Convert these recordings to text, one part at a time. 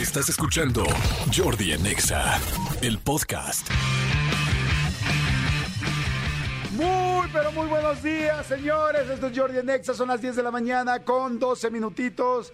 Estás escuchando Jordi Anexa, el podcast. Muy, pero muy buenos días, señores. Esto es Jordi Nexa. Son las 10 de la mañana con 12 minutitos.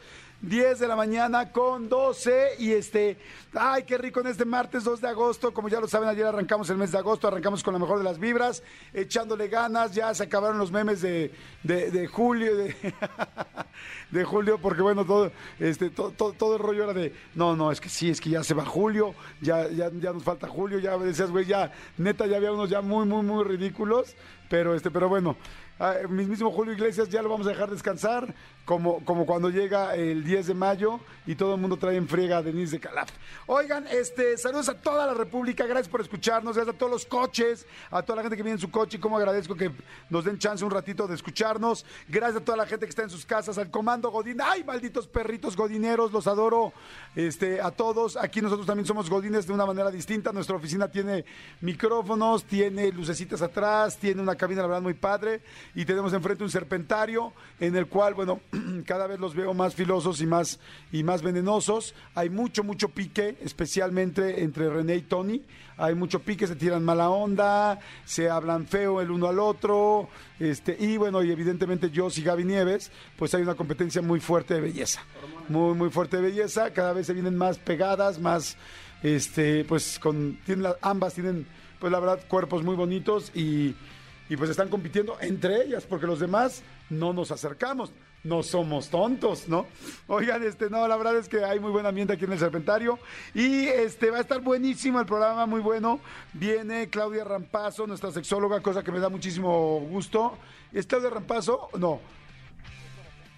10 de la mañana con 12 y este, ay, qué rico en este martes 2 de agosto, como ya lo saben, ayer arrancamos el mes de agosto, arrancamos con la mejor de las vibras, echándole ganas, ya se acabaron los memes de, de, julio, de, julio, porque bueno, todo, este, todo, todo, el rollo era de, no, no, es que sí, es que ya se va julio, ya, ya, ya nos falta julio, ya decías, güey, ya, neta, ya había unos ya muy, muy, muy ridículos, pero este, pero bueno, ah, mismo Julio Iglesias ya lo vamos a dejar descansar como, como cuando llega el 10 de mayo y todo el mundo trae en friega a Denise de Calaf. Oigan, este, saludos a toda la República, gracias por escucharnos, gracias a todos los coches, a toda la gente que viene en su coche y cómo agradezco que nos den chance un ratito de escucharnos. Gracias a toda la gente que está en sus casas, al comando Godín. ¡Ay, malditos perritos godineros! Los adoro este, a todos. Aquí nosotros también somos godines de una manera distinta. Nuestra oficina tiene micrófonos, tiene lucecitas atrás, tiene una cabina, la verdad, muy padre. Y tenemos enfrente un serpentario en el cual, bueno, cada vez los veo más filosos y más, y más venenosos. Hay mucho, mucho pique, especialmente entre René y Tony. Hay mucho pique, se tiran mala onda, se hablan feo el uno al otro. Este, y bueno, y evidentemente yo y Gaby Nieves, pues hay una competencia muy fuerte de belleza. Muy, muy fuerte de belleza. Cada vez se vienen más pegadas, más, este, pues con, tienen ambas tienen, pues la verdad, cuerpos muy bonitos y, y pues están compitiendo entre ellas, porque los demás no nos acercamos no somos tontos, ¿no? Oigan, este, no, la verdad es que hay muy buen ambiente aquí en el Serpentario y este va a estar buenísimo el programa, muy bueno. Viene Claudia Rampazo, nuestra sexóloga, cosa que me da muchísimo gusto. ¿Es Claudia Rampazo? No,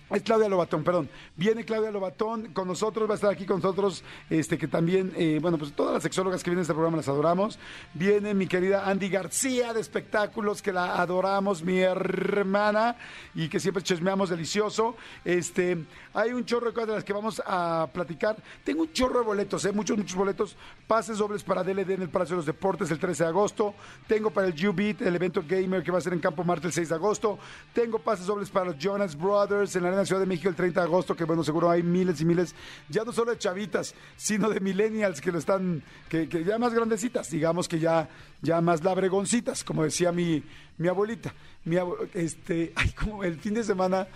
es Claudia Lobatón, perdón. Viene Claudia Lobatón con nosotros, va a estar aquí con nosotros, este que también, eh, bueno, pues todas las sexólogas que vienen a este programa las adoramos. Viene mi querida Andy García de espectáculos, que la adoramos, mi hermana, y que siempre chismeamos delicioso. Este, hay un chorro de cosas de las que vamos a platicar. Tengo un chorro de boletos, ¿eh? muchos, muchos boletos. Pases dobles para DLD en el Palacio de los Deportes el 13 de agosto. Tengo para el U-Beat, el evento gamer que va a ser en Campo Marte el 6 de agosto. Tengo pases dobles para los Jonas Brothers en la en Ciudad de México el 30 de agosto, que bueno, seguro hay miles y miles, ya no solo de chavitas, sino de millennials que lo están, que, ya más grandecitas, digamos que ya, ya más labregoncitas, como decía mi, mi abuelita. Mi este, ay, como el fin de semana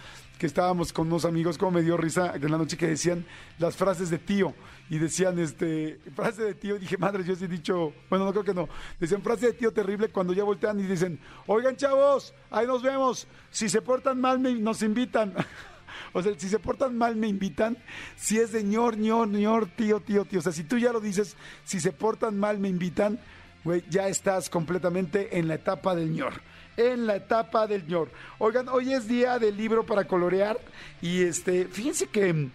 que estábamos con unos amigos, como me dio risa en la noche que decían las frases de tío y decían, este, frase de tío, dije, madre, yo sí he dicho, bueno, no creo que no, decían frase de tío terrible cuando ya voltean y dicen, oigan chavos, ahí nos vemos, si se portan mal nos invitan. O sea, si se portan mal, me invitan. Si es de ñor, ñor, ñor, tío, tío, tío. O sea, si tú ya lo dices, si se portan mal, me invitan, güey, ya estás completamente en la etapa del ñor. En la etapa del ñor. Oigan, hoy es día del libro para colorear. Y este, fíjense que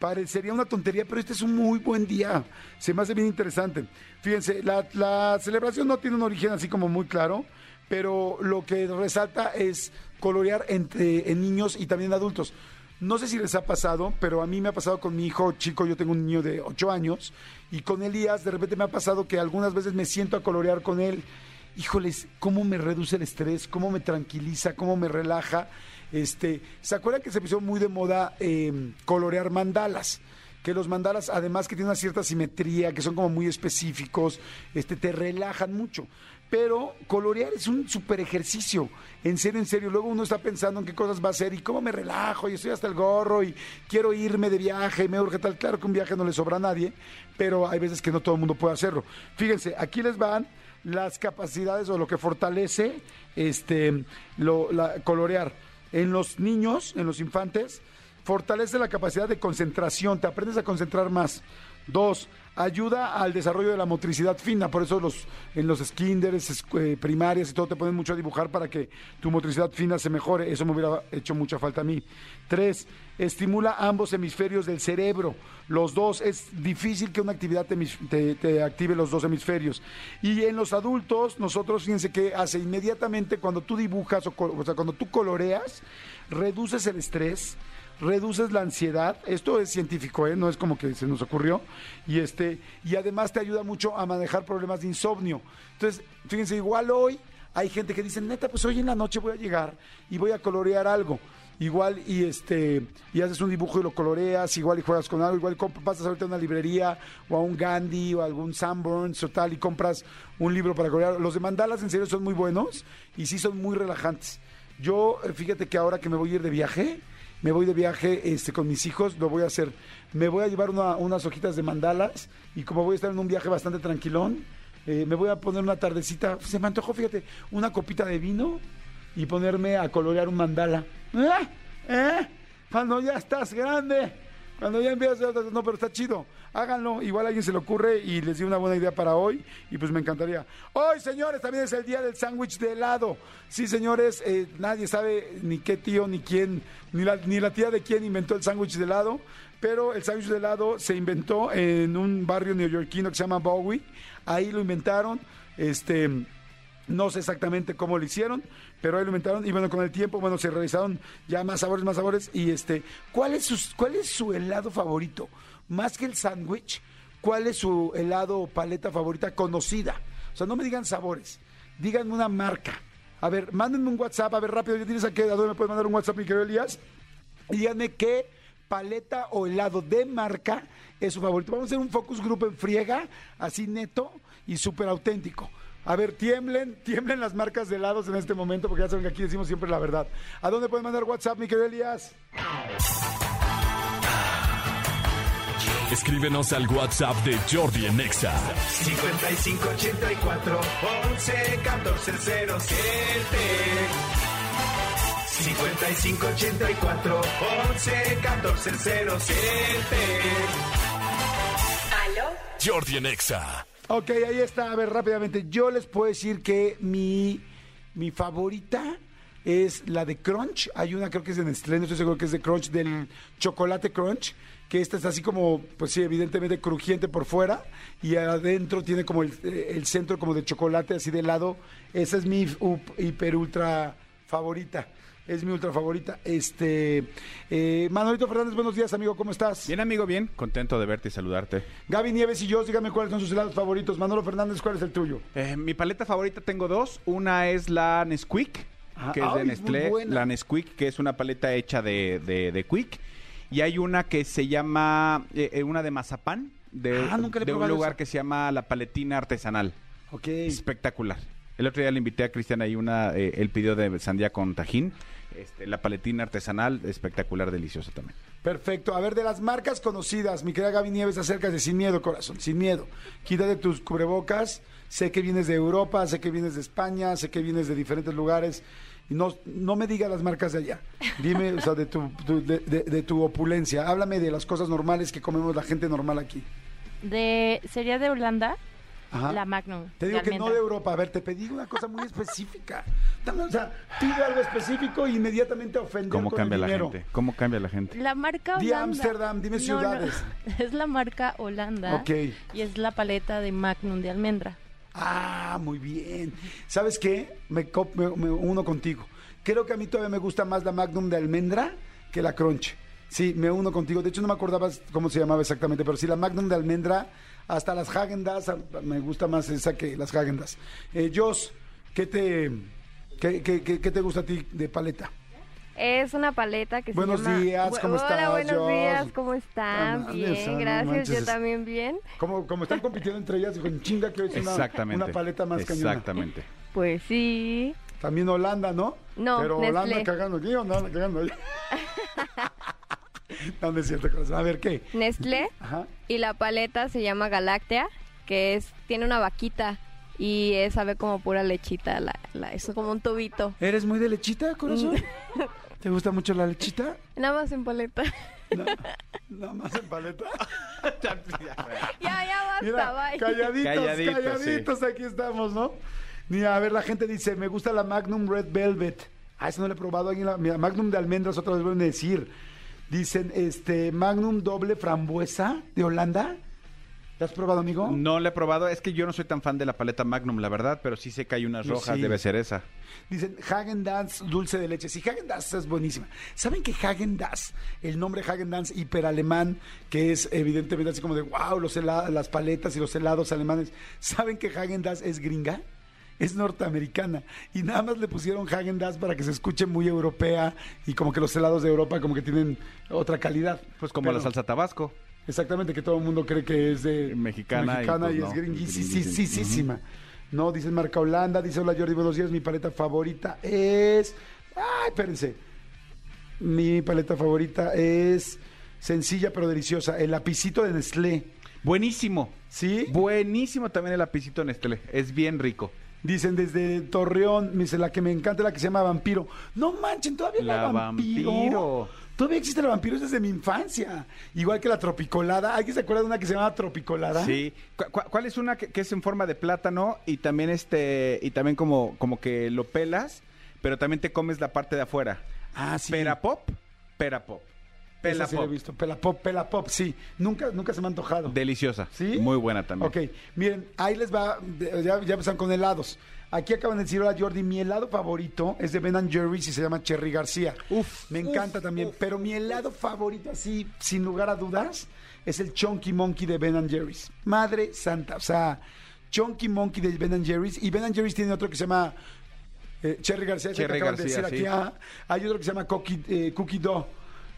parecería una tontería, pero este es un muy buen día. Se me hace bien interesante. Fíjense, la, la celebración no tiene un origen así como muy claro, pero lo que resalta es colorear entre en niños y también adultos. No sé si les ha pasado, pero a mí me ha pasado con mi hijo chico, yo tengo un niño de 8 años, y con Elías de repente me ha pasado que algunas veces me siento a colorear con él. Híjoles, cómo me reduce el estrés, cómo me tranquiliza, cómo me relaja. Este, ¿Se acuerdan que se puso muy de moda em, colorear mandalas? que los mandalas, además que tienen una cierta simetría, que son como muy específicos, este, te relajan mucho pero colorear es un super ejercicio, en serio, en serio. Luego uno está pensando en qué cosas va a hacer y cómo me relajo y estoy hasta el gorro y quiero irme de viaje y me urge tal. Claro que un viaje no le sobra a nadie, pero hay veces que no todo el mundo puede hacerlo. Fíjense, aquí les van las capacidades o lo que fortalece este lo, la, colorear. En los niños, en los infantes, fortalece la capacidad de concentración, te aprendes a concentrar más. Dos, ayuda al desarrollo de la motricidad fina, por eso los, en los skinders, eh, primarias y todo te ponen mucho a dibujar para que tu motricidad fina se mejore, eso me hubiera hecho mucha falta a mí. Tres, estimula ambos hemisferios del cerebro, los dos, es difícil que una actividad te, active los dos hemisferios. Y en los adultos, nosotros fíjense que hace inmediatamente cuando tú dibujas, o, cuando tú coloreas, reduces el estrés, reduces la ansiedad, esto es científico, ¿eh? no es como que se nos ocurrió, y, este, y además te ayuda mucho a manejar problemas de insomnio. Entonces, fíjense, igual hoy hay gente que dice, neta, pues hoy en la noche voy a llegar y voy a colorear algo. igual y este y haces un dibujo y lo coloreas, igual y juegas con algo, igual pasas ahorita a una librería o a un Gandhi o a algún Sanborns o tal y compras un libro para colorear. Los de mandalas en serio son muy buenos y sí son muy relajantes. Yo, eh, fíjate que ahora que me voy a ir de viaje, me voy de viaje este, con mis hijos, lo voy a hacer. Me voy a llevar una- unas hojitas de mandalas y como voy a estar en un viaje bastante tranquilón, eh, me voy a poner una tardecita, se me antojó, fíjate, una copita de vino y ponerme a colorear un mandala. ¿Eh? ¿Eh? Cuando ya estás grande, cuando ya empiezas a... No, pero está chido. Háganlo. Igual a alguien se le ocurre y les di una buena idea para hoy y pues me encantaría. Hoy, señores, también es el día del sándwich de helado. Sí, señores, eh, nadie sabe ni qué tío, ni quién, ni la, ni la tía de quién inventó el sándwich de helado, pero el sándwich de helado se inventó en un barrio neoyorquino que se llama Bowie. Ahí lo inventaron. Este... No sé exactamente cómo lo hicieron, pero ahí lo inventaron y bueno, con el tiempo, bueno, se realizaron ya más sabores, más sabores y este, ¿cuál es su, cuál es su helado favorito? Más que el sándwich, ¿cuál es su helado o paleta favorita conocida? O sea, no me digan sabores, díganme una marca. A ver, mándenme un WhatsApp, a ver, rápido, ¿ya tienes a qué? ¿A dónde me puedes mandar un WhatsApp, mi querido Elías? Y díganme qué paleta o helado de marca es su favorito. Vamos a hacer un focus group en friega, así neto y súper auténtico. A ver, tiemblen, tiemblen las marcas de helados en este momento, porque ya saben que aquí decimos siempre la verdad. ¿A dónde pueden mandar WhatsApp, mi querido Elías? Escríbenos al WhatsApp de Jordi en Exa. 5584 11 14 07 5584 11 14 07 ¿Aló? Jordi en Exa. Ok, ahí está. A ver, rápidamente. Yo les puedo decir que mi, mi favorita es la de Crunch. Hay una, creo que es de Nestlé, no estoy seguro que es de Crunch, del chocolate Crunch. Que esta es así como, pues sí, evidentemente crujiente por fuera. Y adentro tiene como el, el centro como de chocolate, así de lado. Esa es mi hiper ultra favorita. Es mi ultra favorita. Este, eh, Manolito Fernández, buenos días, amigo, ¿cómo estás? Bien, amigo, bien. Contento de verte y saludarte. Gaby Nieves y yo, dígame cuáles son sus helados favoritos. Manolo Fernández, ¿cuál es el tuyo? Eh, mi paleta favorita tengo dos. Una es la Nesquik, Ah, que es de ay, Nestlé. La Nesquik, que es una paleta hecha de, de, de Quick. Y hay una que se llama, eh, eh, una de mazapán, de, Ah, nunca de un lugar que se llama La Paletina Artesanal. Ok. Espectacular. El otro día le invité a Cristian ahí una, eh, él pidió de sandía con tajín. Este, la paletina artesanal, espectacular, deliciosa también. Perfecto. A ver, de las marcas conocidas, mi querida Gaby Nieves, acércate sin miedo, corazón, sin miedo. Quítate tus cubrebocas. Sé que vienes de Europa, sé que vienes de España, sé que vienes de diferentes lugares. Y no, no me digas las marcas de allá. Dime, o sea, de tu, tu- de, de- de tu opulencia. Háblame de las cosas normales que comemos la gente normal aquí. De, sería de Holanda, Ajá. la Magnum. Te digo que no de Europa. A ver, te pedí una cosa muy específica. Dame, o sea, pide algo específico e inmediatamente ofender ¿Cómo con cambia el la gente? ¿Cómo cambia la gente? La marca Di Holanda. Ámsterdam, dime No, ciudades. no, Es la marca Holanda. Ok. Y es la paleta de Magnum de almendra. Ah, muy bien. ¿Sabes qué? Me, co- me- me uno contigo. Creo que a mí todavía me gusta más la Magnum de almendra que la Crunch. Sí, me uno contigo. De hecho, no me acordaba cómo se llamaba exactamente, pero sí, la Magnum de almendra, hasta las Häagen-Dazs, me gusta más esa que las Häagen-Dazs. Eh, Jos, ¿qué te, qué, qué- qué- qué te gusta a ti de paleta? Es una paleta que Buenos se llama... días, ¿cómo Hola, estás, buenos días, ¿cómo Ah, están? no, bien, esa, no gracias, manches, yo también bien. Como, como están compitiendo entre ellas, dijo, en chinga que hoy es una, Exactamente. una paleta más cañona. Exactamente. Pues sí. También Holanda, ¿no? No, Pero Holanda Nestlé. cagando aquí, Holanda cagando allá. no, no es cierto, corazón. A ver, ¿qué? Nestlé Ajá. y la paleta se llama Galactea, que es tiene una vaquita y es, sabe como pura lechita, la, la- es como un tubito. ¿Eres muy de lechita, corazón? ¿Te gusta mucho la lechita? Nada más en paleta. No, nada más en paleta. ya, ya basta, Mira, bye. calladitos, Calladitos, calladitos, aquí estamos, ¿no? Mira, a ver, la gente dice, me gusta la Magnum Red Velvet. Ah, eso no lo he probado. Alguien la- mira, Magnum de almendras, otra vez vuelven a decir. Dicen, este, Magnum doble frambuesa de Holanda. ¿La has probado, amigo? No la he probado, es que yo no soy tan fan de la paleta Magnum, la verdad, pero sí sé que hay unas Yo rojas, sí. debe ser esa. Dicen Hagen Dazs dulce de leche. Sí, Hagen Dazs es buenísima. ¿Saben que Hagen Dazs, el nombre Hagen Dazs hiperalemán, que es evidentemente así como de wow, los hela- las paletas y los helados alemanes, ¿saben que Hagen Dazs es gringa? Es norteamericana. Y nada más le pusieron Hagen Dazs para que se escuche muy europea y como que los helados de Europa como que tienen otra calidad. Pues como Pero- la salsa tabasco. Exactamente, que todo el mundo cree que es de Mexicana y, mexicana y, pues, es no. gringuisísima. No, dice marca Holanda, dice hola Jordi, buenos días, mi paleta favorita es... Ay, espérense. Mi paleta favorita es sencilla pero deliciosa, el lapicito de Nestlé. Buenísimo. ¿Sí? Buenísimo también el lapicito Nestlé. Es bien rico. Dicen desde Torreón, me dice la que me encanta, la que se llama Vampiro. No manchen, todavía la, La Vampiro. Vampiro. Todavía existe la Vampiro es desde mi infancia. Igual que la Tropicolada. ¿Alguien se acuerda de una que se llama Tropicolada? Sí. ¿Cu- cu- ¿Cuál es una que, que es en forma de plátano y también este y también como como que lo pelas, pero también te comes la parte de afuera? Ah, sí. Pera pop, pera pop. Esa Pela sí la he pop. visto. Pela pop, pela pop, sí. Nunca, nunca se me ha antojado. Deliciosa. ¿Sí? Muy buena también. Ok, miren, ahí les va, ya, ya empezaron con helados. Aquí acaban de decir, hola Jordi, mi helado favorito es de Ben Jerry's y se llama Cherry García. Uf, Me encanta también, pero mi helado favorito, así, sin lugar a dudas, es el Chunky Monkey de Ben Jerry's. Madre santa, o sea, Chunky Monkey de Ben Jerry's. Y Ben Jerry's tiene otro que se llama eh, Cherry García, Cherry acaban de García, decir sí. aquí. ah. hay otro que se llama Cookie, eh, cookie Dough.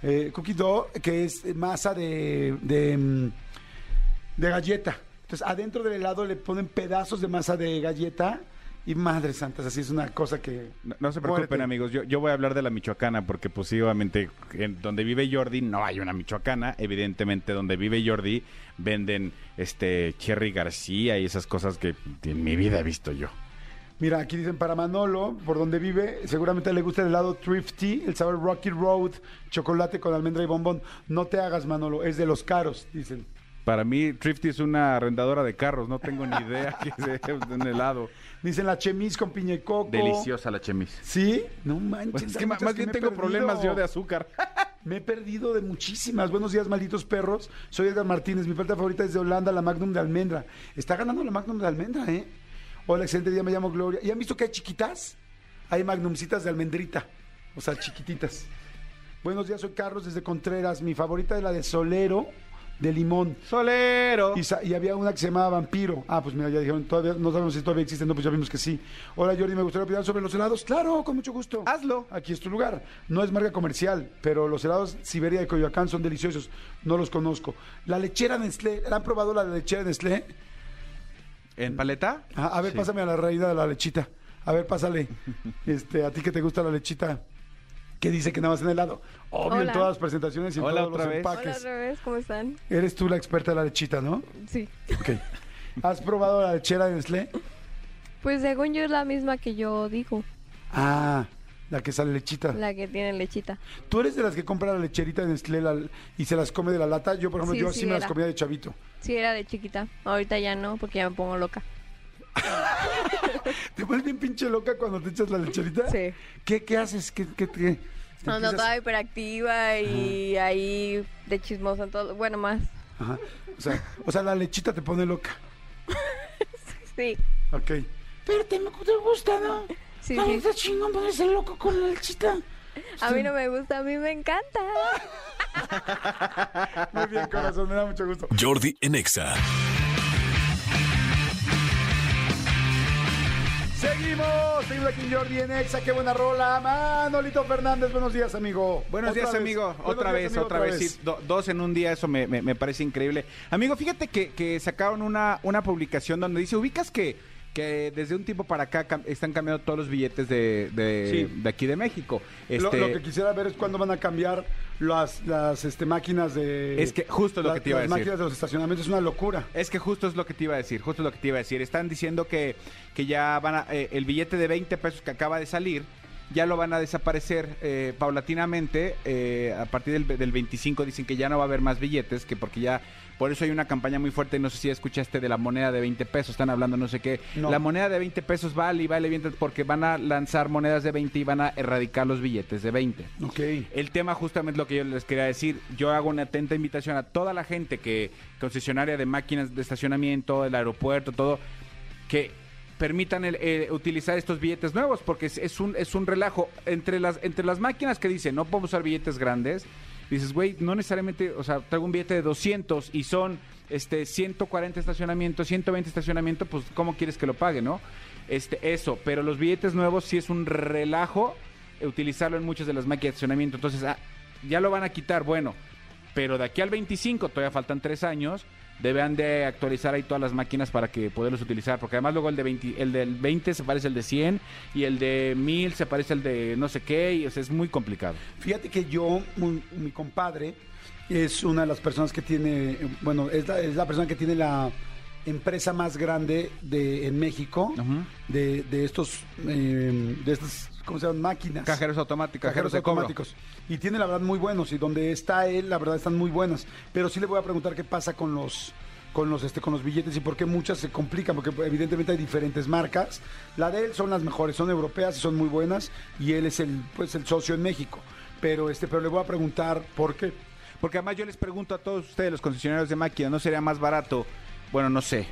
Eh, cookie Dough, que es masa de, de, mm, de galleta. Entonces, adentro del helado le ponen pedazos de masa de galleta. Y madre santa, así es una cosa que. No, no se preocupen, amigos. Yo, yo voy a hablar de la michoacana porque, pues, sí, obviamente, en donde vive Jordi no hay una michoacana. Evidentemente, donde vive Jordi venden este Cherry García y esas cosas que en mi vida he visto yo. Mira, aquí dicen para Manolo, por donde vive, seguramente le gusta el helado Thrifty, el sabor Rocky Road, chocolate con almendra y bombón. No te hagas, Manolo, es de los caros, dicen. Para mí, Thrifty es una arrendadora de carros. No tengo ni idea que sea un helado. Dicen la chemis con piña y coco. Deliciosa la chemis. ¿Sí? No manches. Pues es que más bien tengo problemas yo de azúcar. Me he perdido de muchísimas. Buenos días, malditos perros. Soy Edgar Martínez. Mi paleta favorita es de Holanda, la Magnum de almendra. Está ganando la Magnum de almendra, ¿eh? Hola, excelente día. Me llamo Gloria. ¿Y han visto que hay chiquitas? Hay Magnumcitas de almendrita. O sea, chiquititas. Buenos días, soy Carlos desde Contreras. Mi favorita es la de Solero, de limón. Solero. Y, sa- y había una que se llamaba Vampiro. Ah, pues mira, ya dijeron, todavía, no sabemos si todavía existen, no, pues ya vimos que sí. Hola Jordi, me gustaría opinar sobre los helados. Claro, con mucho gusto. Hazlo. Aquí es tu lugar. No es marca comercial, pero los helados Siberia de Coyoacán son deliciosos. No los conozco. La lechera Nestlé, ¿la han probado la lechera Nestlé? ¿En paleta? A ver, Sí. pásame a la reina de la lechita. A ver, pásale. Este, a ti que te gusta la lechita. ¿Qué dice que nada más en helado? Obvio, en Hola. todas las presentaciones y en Hola, todos otra los vez. empaques. Hola otra vez, ¿cómo están? Eres tú la experta de la lechita, ¿no? Sí. Ok. ¿Has probado la lechera de Nestlé? Pues según yo es la misma que yo digo, Ah, la que sale lechita. la que tiene lechita. ¿Tú eres de las que compra la lecherita de Nestlé la- y se las come de la lata? Yo, por ejemplo, Sí, yo así sí me las era. comía de chavito. Sí, era de chiquita. Ahorita ya no, porque ya me pongo loca. ¿Te pones bien pinche loca cuando te echas la lecherita? Sí. ¿Qué, qué haces? ¿Qué, qué, qué? ¿Te Ando empiezas- toda hiperactiva y ahí de chismosa en todo. Bueno, más. Ajá. O sea, o sea, la lechita te pone loca. Sí. Ok. Pero te, te gusta, ¿no? Sí, Ay, sí. está chingón ponerse loco con la lechita. A mí no me gusta, a mí me encanta. Muy bien, corazón, me da mucho gusto. Jordi en Exa. Seguimos, seguimos aquí en Jordi en Exa, qué buena rola. Manolito Fernández, buenos días, amigo. Buenos Otra días, vez. amigo. Buenos otra días, vez, amigo, otra vez. Sí, do- dos en un día, eso me, me- me parece increíble. Amigo, fíjate que, que sacaron una, una publicación donde dice, ubicas que, que desde un tiempo para acá cam- están cambiando todos los billetes de, de, Sí. de aquí de México. Lo, Este, lo que quisiera ver es cuándo van a cambiar las, las este, máquinas de. Es que justo es lo las- que te iba a las decir. máquinas de los estacionamientos, es una locura. Es que justo es lo que te iba a decir, justo es lo que te iba a decir. Están diciendo que, que ya van a, eh, el billete de 20 pesos que acaba de salir, ya lo van a desaparecer eh, paulatinamente. eh, a partir del, del 25 dicen que ya no va a haber más billetes, que porque ya, por eso hay una campaña muy fuerte, no sé si escuchaste de la moneda de 20 pesos, están hablando no sé qué. No. La moneda de 20 pesos vale y vale bien porque van a lanzar monedas de 20 y van a erradicar los billetes de 20. Ok. El tema justamente lo que yo les quería decir. Yo hago una atenta invitación a toda la gente que concesionaria de máquinas de estacionamiento, del aeropuerto, todo, que permitan el, eh, utilizar estos billetes nuevos porque es, es un es un relajo entre las entre las máquinas que dicen no podemos usar billetes grandes dices, güey, no necesariamente, o sea, traigo un billete de 200 y son este 140 estacionamientos, 120 estacionamientos, pues ¿cómo quieres que lo pague, no? Este, eso, pero los billetes nuevos sí es un relajo eh, utilizarlo en muchas de las máquinas de estacionamiento. Entonces, ah, ya lo van a quitar, bueno, pero de aquí al 25, todavía faltan tres años, deben de actualizar ahí todas las máquinas para que poderlos utilizar, porque además luego el de 20, el del 20 se parece al de 100 y el de 1000 se parece al de no sé qué, y o sea, es muy complicado. Fíjate que yo, mi, mi compadre, es una de las personas que tiene, bueno, es la, es la persona que tiene la empresa más grande de, en México Ujú. de, de estos, eh, de estas, ¿cómo se llaman? Máquinas. Cajeros automáticos, Cajeros cobro. automáticos. Y tiene la verdad muy buenos. Y donde está él, la verdad están muy buenas. Pero sí le voy a preguntar qué pasa con los con los este con los billetes y por qué muchas se complican porque evidentemente hay diferentes marcas la de él son las mejores son europeas y son muy buenas y él es el pues el socio en México pero este pero le voy a preguntar por qué Porque además yo les pregunto a todos ustedes, los concesionarios de máquinas, ¿no sería más barato? Bueno, no sé.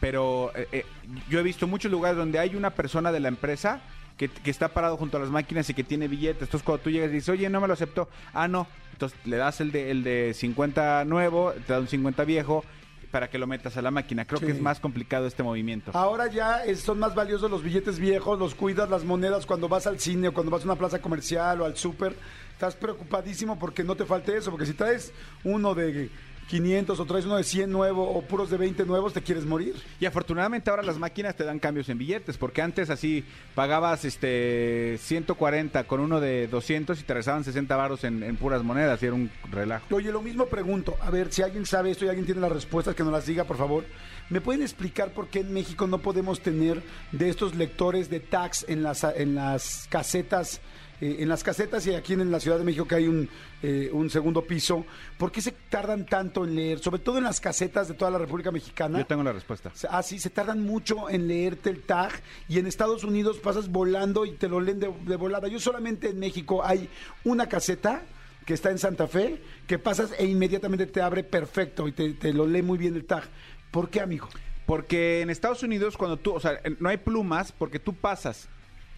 Pero eh, eh, yo he visto muchos lugares donde hay una persona de la empresa que, que está parado junto a las máquinas y que tiene billetes. Entonces cuando tú llegas y dices, oye, no me lo aceptó. Ah, no. Entonces le das el de, el de 50 nuevo, te da un 50 viejo para que lo metas a la máquina. Creo Sí. que es más complicado este movimiento. Ahora ya es- son más valiosos los billetes viejos, los cuidas, las monedas cuando vas al cine o cuando vas a una plaza comercial o al súper. Estás preocupadísimo porque no te falte eso, porque si traes uno de 500 o traes uno de 100 nuevo o puros de 20 nuevos, te quieres morir. Y afortunadamente ahora las máquinas te dan cambios en billetes, porque antes así pagabas este 140 con uno de 200 y te regresaban 60 varos en, en puras monedas y era un relajo. Oye, lo mismo pregunto, a ver si alguien sabe esto y alguien tiene las respuestas, que nos las diga, por favor. ¿Me pueden explicar por qué en México no podemos tener de estos lectores de tags en las, en las casetas? Eh, en las casetas y aquí en la Ciudad de México que hay un, eh, un segundo piso, ¿por qué se tardan tanto en leer? Sobre todo en las casetas de toda la República Mexicana. Yo tengo la respuesta. Ah, sí, se tardan mucho en leerte el tag y en Estados Unidos pasas volando y te lo leen de, de volada. Yo solamente en México hay una caseta que está en Santa Fe que pasas e inmediatamente te abre perfecto y te, te lo lee muy bien el tag. ¿Por qué, amigo? Porque en Estados Unidos cuando tú, o sea, no hay plumas porque tú pasas.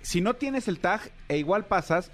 Si no tienes el tag e igual pasas,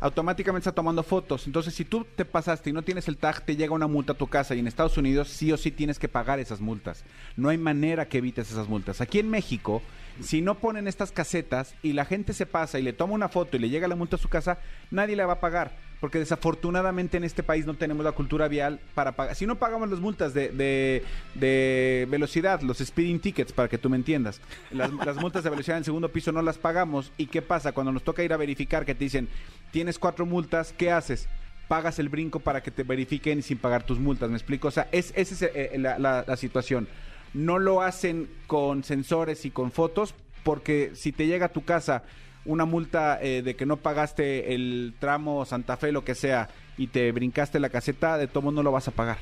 automáticamente está tomando fotos. Entonces, si tú te pasaste y no tienes el tag, te llega una multa a tu casa y en Estados Unidos sí o sí tienes que pagar esas multas. No hay manera que evites esas multas. Aquí en México, si no ponen estas casetas y la gente se pasa y le toma una foto y le llega la multa a su casa, nadie la va a pagar. Porque desafortunadamente en este país no tenemos la cultura vial para pagar. Si no pagamos las multas de, de- velocidad, los speeding tickets, para que tú me entiendas, las, multas de velocidad en el segundo piso no las pagamos. ¿Y qué pasa? Cuando nos toca ir a verificar que te dicen, tienes cuatro multas, ¿qué haces? Pagas el brinco para que te verifiquen sin pagar tus multas, ¿me explico? O sea, es, esa es eh, la- la situación. No lo hacen con sensores y con fotos, porque si te llega a tu casa una multa eh, de que no pagaste el tramo Santa Fe, lo que sea, y te brincaste la caseta, de todo no lo vas a pagar.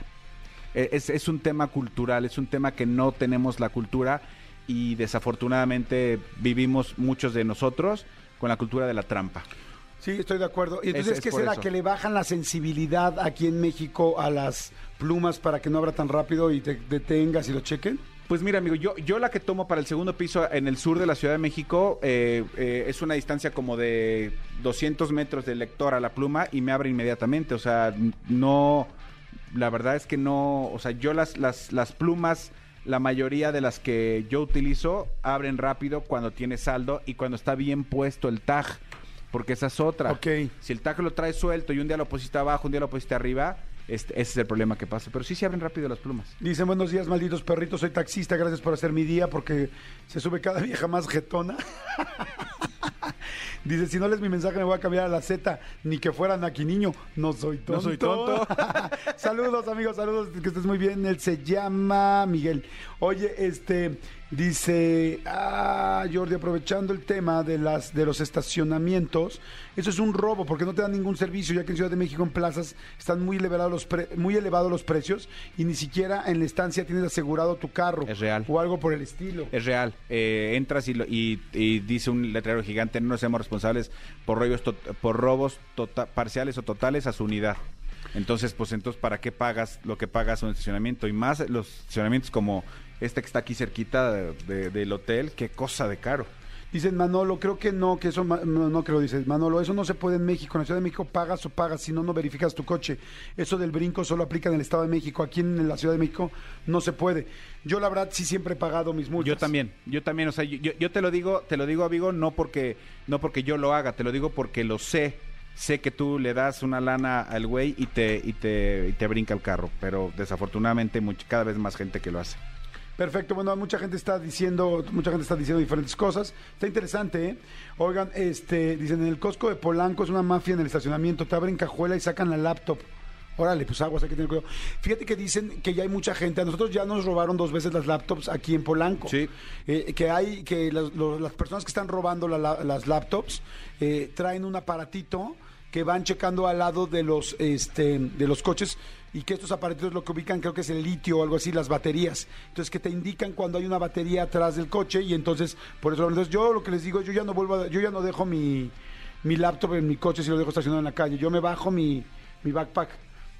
Eh, Es, es un tema cultural, es un tema que no tenemos la cultura y desafortunadamente vivimos muchos de nosotros con la cultura de la trampa. Sí, estoy de acuerdo. Y entonces, Es- es ¿qué será? eso. ¿Que le bajan la sensibilidad aquí en México a las plumas para que no abra tan rápido y te detengas y lo chequen? Pues mira, amigo, yo, yo la que tomo para el segundo piso en el sur de la Ciudad de México eh, eh, es una distancia como de 200 metros del lector a la pluma y me abre inmediatamente. O sea, no, la verdad es que no, o sea, yo las, las, las plumas, la mayoría de las que yo utilizo, abren rápido cuando tiene saldo y cuando está bien puesto el tag. Porque esa es otra. Ok. Si el tag lo traes suelto y un día lo pusiste abajo, un día lo pusiste arriba, este, ese es el problema que pasa. Pero sí se abren rápido las plumas. Dicen, buenos días, malditos perritos, soy taxista, gracias por hacer mi día porque se sube cada vieja más jetona. Dice, si no lees mi mensaje me voy a cambiar a la Z, ni que fuera Naki Niño. No soy tonto. No soy tonto. saludos, amigos, saludos, que estés muy bien. Él se llama Miguel. Oye, este, dice, ah, Jordi, aprovechando el tema de, las, de los estacionamientos, eso es un robo porque no te dan ningún servicio, ya que en Ciudad de México en plazas están muy elevados los, pre- muy elevados los precios y ni siquiera en la estancia tienes asegurado tu carro. Es real. O algo por el estilo. Es real. Eh, entras y, lo- y- y dice un letrero gigante, no nos hacemos responsables por robos, to- por robos tota- parciales o totales a su unidad. Entonces, pues entonces, ¿para qué pagas lo que pagas un estacionamiento? Y más los estacionamientos como este que está aquí cerquita de- de- del hotel, qué cosa de caro. Dicen Manolo, creo que no, que eso no, no creo, dice Manolo, eso no se puede en México. En la Ciudad de México pagas o pagas, si no, no verificas tu coche. Eso del brinco solo aplica en el Estado de México. Aquí en la Ciudad de México no se puede. Yo la verdad sí siempre he pagado mis multas. Yo también, yo también, o sea, yo, yo- te lo digo, te lo digo, amigo, no porque, no porque yo lo haga, te lo digo porque lo sé. Sé que tú le das una lana al güey y te, y te, y te brinca el carro, pero desafortunadamente cada vez más gente que lo hace. Perfecto, bueno, mucha gente está diciendo, mucha gente está diciendo diferentes cosas. Está interesante, ¿eh? Oigan, este, dicen, en el Costco de Polanco es una mafia en el estacionamiento, te abren cajuela y sacan la laptop. Órale, pues aguas, hay que tener cuidado. Fíjate que dicen que ya hay mucha gente. A nosotros ya nos robaron dos veces las laptops aquí en Polanco. Sí. Eh, que hay, que las, los- las personas que están robando la- la- las laptops eh, traen un aparatito que van checando al lado de los, este, de los coches y que estos aparatitos lo que ubican creo que es el litio o algo así, las baterías. Entonces que te indican cuando hay una batería atrás del coche y entonces, por eso, entonces yo lo que les digo, yo ya no vuelvo, a- yo ya no dejo mi, mi laptop en mi coche si lo dejo estacionado en la calle. Yo me bajo mi, mi backpack,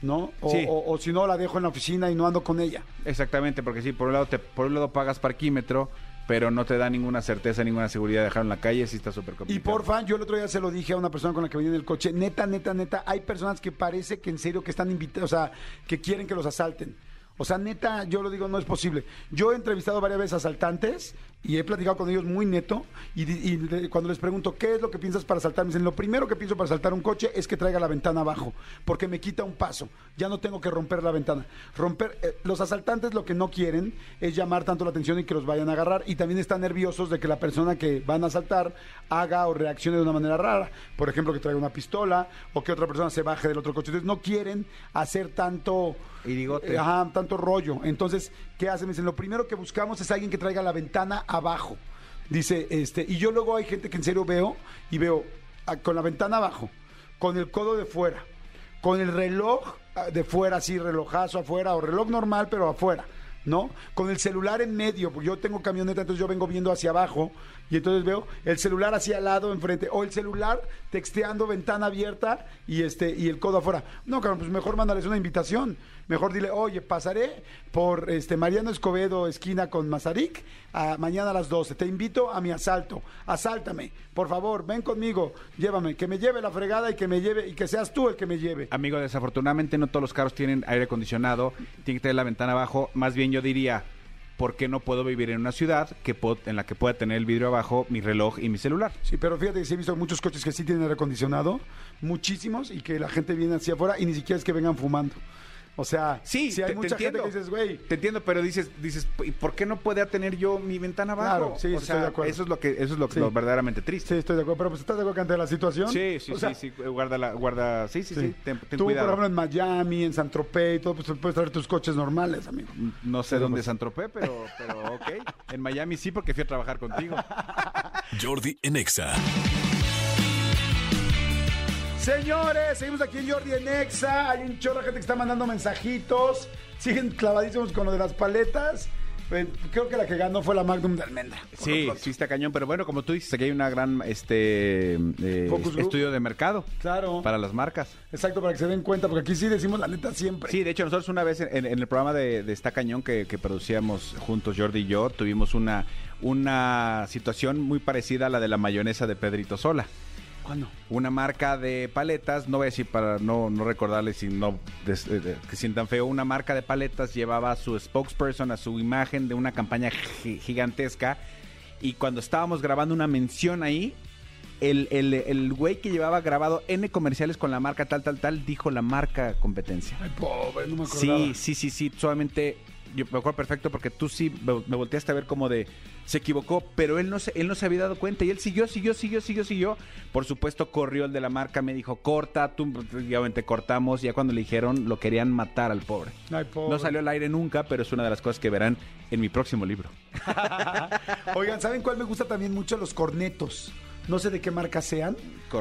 ¿no? O, Sí. o- o si no, la dejo en la oficina y no ando con ella. Exactamente, porque sí, por un lado, te, por un lado pagas parquímetro, pero no te da ninguna certeza, ninguna seguridad de dejarlo en la calle, sí está súper Y complicado. porfa, yo el otro día se lo dije a una persona con la que venía en el coche, neta, neta, neta, hay personas que parece que en serio que están invitados, o sea, que quieren que los asalten. O sea, neta, yo lo digo, no es posible. Yo he entrevistado varias veces asaltantes y he platicado con ellos muy neto y, cuando les pregunto, ¿qué es lo que piensas para asaltar? Me dicen, lo primero que pienso para asaltar un coche es que traiga la ventana abajo, porque me quita un paso. Ya no tengo que romper la ventana. Romper, eh, los asaltantes lo que no quieren es llamar tanto la atención y que los vayan a agarrar y también están nerviosos de que la persona que van a asaltar haga o reaccione de una manera rara. Por ejemplo, que traiga una pistola o que otra persona se baje del otro coche. Entonces no quieren hacer tanto... Irigote. eh, Ajá, tanto rollo. Entonces, ¿qué hacen? Me dicen, lo primero que buscamos es alguien que traiga la ventana abajo. Dice, este, y yo luego hay gente que en serio veo y veo ah, con la ventana abajo, con el codo de fuera, con el reloj ah, de fuera, así, relojazo afuera, o reloj normal, pero afuera, ¿no? Con el celular en medio, porque yo tengo camioneta, entonces yo vengo viendo hacia abajo, y entonces veo el celular hacia al lado, enfrente, o el celular texteando, ventana abierta, y este, y el codo afuera. No, cabrón, pues mejor mándales una invitación. Mejor dile, oye, pasaré por este Mariano Escobedo, esquina con Mazarik, mañana a las 12. Te invito a mi asalto. Asáltame. Por favor, ven conmigo. Llévame. Que me lleve la fregada y que me lleve, y que seas tú el que me lleve. Amigo, desafortunadamente no todos los carros tienen aire acondicionado, tiene que tener la ventana abajo. Más bien yo diría, ¿por qué no puedo vivir en una ciudad que puedo- en la que pueda tener el vidrio abajo, mi reloj y mi celular? Sí, pero fíjate que sí he visto muchos coches que sí tienen aire acondicionado, muchísimos, y que la gente viene hacia afuera y ni siquiera es que vengan fumando. O sea, Sí, si hay te- te mucha gente entiendo. que dices, güey, Te entiendo, pero dices, dices, ¿y por qué no puede tener yo mi ventana abajo? Claro, sí, o estoy sea, de acuerdo. Eso es lo que, eso es lo, Sí. lo verdaderamente triste. sí, estoy de acuerdo, pero pues estás de acuerdo que ante la situación. Sí, sí, O sea, sí, sí, guarda la, guarda, sí, sí, sí, ten, ten Tú, cuidado. por ejemplo, en Miami, en San Tropez y todo, pues puedes traer tus coches normales, amigo. No sé dónde es San Tropez, pero, pero ok. En Miami sí, porque fui a trabajar contigo. Jordi en Exa. Señores, seguimos aquí en Jordi en Exa. Hay un chorro de gente que está mandando mensajitos. Siguen clavadísimos con lo de las paletas. Eh, Creo que la que ganó fue la Magnum de almendra. Sí, sí está cañón, pero bueno, como tú dices, aquí hay una gran este eh, Focus group. estudio de mercado Claro. para las marcas. Exacto, para que se den cuenta, porque aquí sí decimos la neta siempre. Sí, de hecho nosotros una vez en, en el programa de, de Está Cañón que, que producíamos juntos Jordi y yo, tuvimos una, una situación muy parecida a la de la mayonesa de Pedrito Sola. ¿Cuándo? Una marca de paletas, no voy a decir para no, no recordarles y no des- eh, que sientan feo, una marca de paletas llevaba a su spokesperson, a su imagen de una campaña gi- gigantesca y cuando estábamos grabando una mención ahí, el, el, el güey que llevaba grabado N comerciales con la marca tal, tal, tal, dijo la marca competencia. Ay, pobre, no me acordaba. Sí, sí, sí, sí, solamente yo me acuerdo perfecto porque tú sí me, volteaste a ver como de se equivocó, pero él no se él no se había dado cuenta y él siguió, siguió, siguió, siguió, siguió. Por supuesto corrió el de la marca, me dijo, "Corta", tú obviamente cortamos, ya cuando le dijeron lo querían matar al pobre. Ay, pobre. No salió al aire nunca, pero es una de las cosas que verán en mi próximo libro. Oigan, ¿saben cuál me gusta también mucho? Los cornetos. No sé de qué marca sean.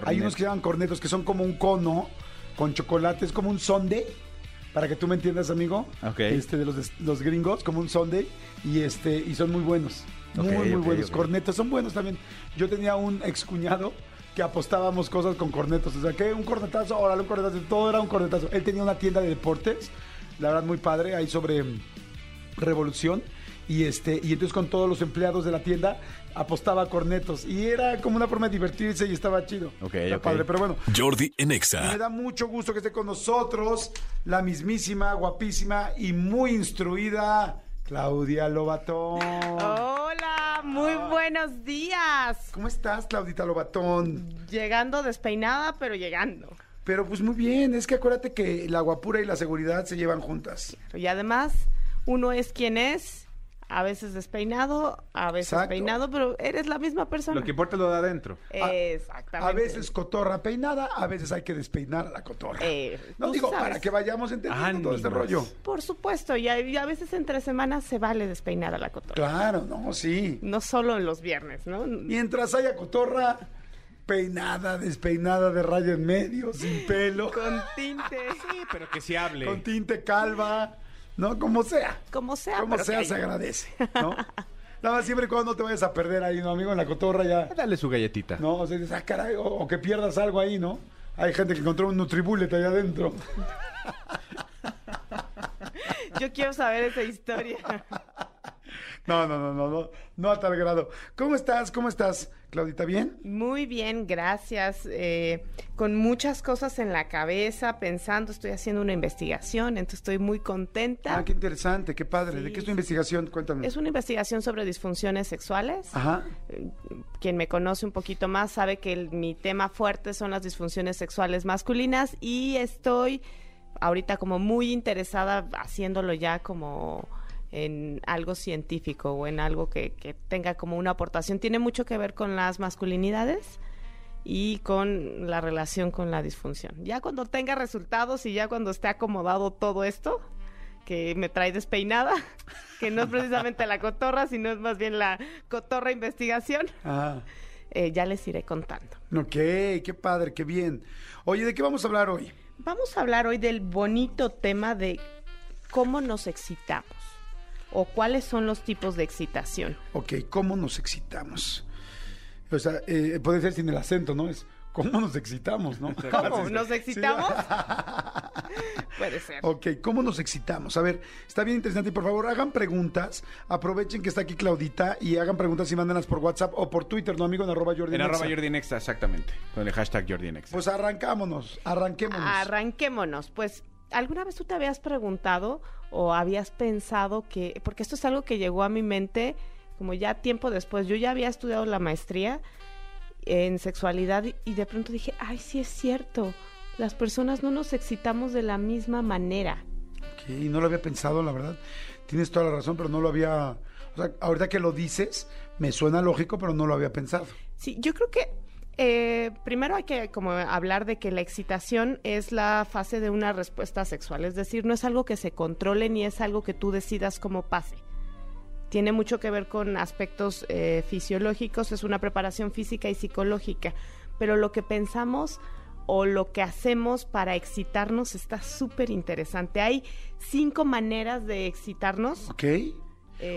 Hay unos que llaman cornetos que son como un cono con chocolate, es como un sundae. Para que tú me entiendas, amigo. Ok. Este, de los, los gringos, como un sundae. Y este, y son muy buenos. Muy, muy buenos. Cornetos son buenos también. Yo tenía un excuñado que apostábamos cosas con cornetos. O sea, que un cornetazo, órale, un cornetazo. Todo era un cornetazo. Él tenía una tienda de deportes. La verdad, muy padre. Ahí sobre Revolución. Y este, y entonces con todos los empleados de la tienda apostaba cornetos. Y era como una forma de divertirse y estaba chido. Ok, Está ok. padre, pero bueno. Jordi en Y me da mucho gusto que esté con nosotros la mismísima, guapísima y muy instruida Claudia Lobatón. Hola, muy buenos días. ¿Cómo estás, Claudita Lobatón? Llegando despeinada, pero llegando. Pero pues muy bien, es que acuérdate que la guapura y la seguridad se llevan juntas. Y además, uno es quien es, a veces despeinado, a veces Exacto. peinado, pero eres la misma persona. Lo que importa es lo de adentro. Exactamente. A veces cotorra peinada, a veces hay que despeinar a la cotorra. Eh, no digo, sabes. para que vayamos entendiendo todo este Ánimos. rollo. Por supuesto, y a, y a veces entre semanas se vale despeinar a la cotorra. Claro, no, sí. No solo en los viernes, ¿no? Mientras haya cotorra, peinada, despeinada de rayo en medio, sin pelo, Con tinte. Sí, pero que se hable. con tinte calva, ¿no? Como sea. Como sea. Como pero sea, que- se agradece, ¿no? Nada más siempre y cuando no te vayas a perder ahí, ¿no, amigo? En la cotorra ya. Dale su galletita. No, o sea, dices, ah, caray, o, o que pierdas algo ahí, ¿no? Hay gente que encontró un Nutribullet allá adentro. Yo quiero saber esa historia. No, no, no, no, no, no a tal grado. ¿Cómo estás? ¿Cómo estás, Claudita? ¿Bien? Muy bien, gracias. Eh, con muchas cosas en la cabeza, pensando, estoy haciendo una investigación, entonces estoy muy contenta. Ah, qué interesante, qué padre. ¿De qué es tu investigación? Cuéntame. Es una investigación sobre disfunciones sexuales. Ajá. Eh, Quien me conoce un poquito más sabe que el- mi tema fuerte son las disfunciones sexuales masculinas y estoy ahorita como muy interesada haciéndolo ya como en algo científico o en algo que, que tenga como una aportación. Tiene mucho que ver con las masculinidades y con la relación con la disfunción. Ya cuando tenga resultados y ya cuando esté acomodado todo esto, que me trae despeinada, que no es precisamente la cotorra, sino es más bien la cotorra investigación, Ajá. eh, ya les iré contando. Ok, qué padre, qué bien. Oye, ¿de qué vamos a hablar hoy? Vamos a hablar hoy del bonito tema de cómo nos excitamos o cuáles son los tipos de excitación. Ok, ¿cómo nos excitamos? O sea, eh, puede ser sin el acento, ¿no? Es cómo nos excitamos, ¿no? ¿Cómo? ¿Nos excitamos? Puede ser. Ok, ¿cómo nos excitamos? A ver, está bien interesante y por favor hagan preguntas. Aprovechen que está aquí Claudita y hagan preguntas y mándenlas por WhatsApp o por Twitter, ¿no, amigo? En arroba Jordi En Nexa. arroba Jordi en Exa, exactamente. Con el hashtag Jordi. Pues arrancámonos, arranquémonos. Arranquémonos. Pues, ¿alguna vez tú te habías preguntado o habías pensado que, porque esto es algo que llegó a mi mente como ya tiempo después, yo ya había estudiado la maestría en sexualidad y- de pronto dije, ay, sí es cierto, las personas no nos excitamos de la misma manera. Ok, no lo había pensado, la verdad. Tienes toda la razón, pero no lo había... O sea, ahorita que lo dices, me suena lógico, pero no lo había pensado. Sí, yo creo que eh, primero hay que como hablar de que la excitación es la fase de una respuesta sexual, es decir, no es algo que se controle ni es algo que tú decidas cómo pase. Tiene mucho que ver con aspectos eh, fisiológicos, es una preparación física y psicológica, pero lo que pensamos o lo que hacemos para excitarnos está súper interesante. Hay cinco maneras de excitarnos.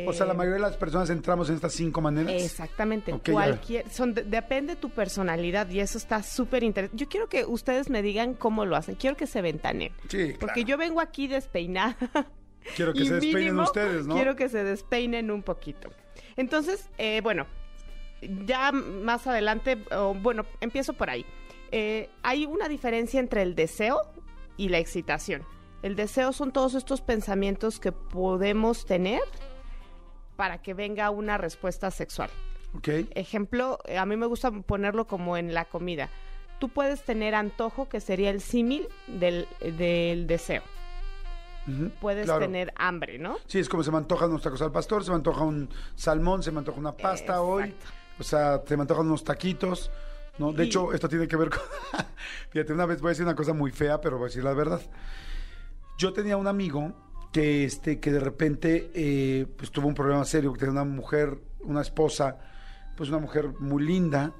O sea, la Eh, mayoría de las personas entramos en estas cinco maneras. Exactamente, Ok, ya. cualquier, son depende tu personalidad y eso está súper interesante. Yo quiero que ustedes me digan cómo lo hacen, quiero que se ventanen. Sí, Porque claro. yo vengo aquí despeinada. Quiero que y se despeinen mínimo ustedes, ¿no? Quiero que se despeinen un poquito. Entonces, eh, bueno, ya más adelante, o, bueno, empiezo por ahí. Eh, hay una diferencia entre el deseo y la excitación. El deseo son todos estos pensamientos que podemos tener para que venga una respuesta sexual. Ejemplo, eh, a mí me gusta ponerlo como en la comida. Tú puedes tener antojo, que sería el símil del, del deseo. Puedes claro. tener hambre, ¿no? Sí, es como se me antojan unos tacos al pastor, se me antoja un salmón, se me antoja una pasta hoy. O sea, se me antojan unos taquitos. ¿no? De Y- hecho, esto tiene que ver con... Fíjate, una vez voy a decir una cosa muy fea, pero voy a decir la verdad. Yo tenía un amigo que, este, que de repente eh, pues, tuvo un problema serio, que tenía una mujer, una esposa, pues una mujer muy linda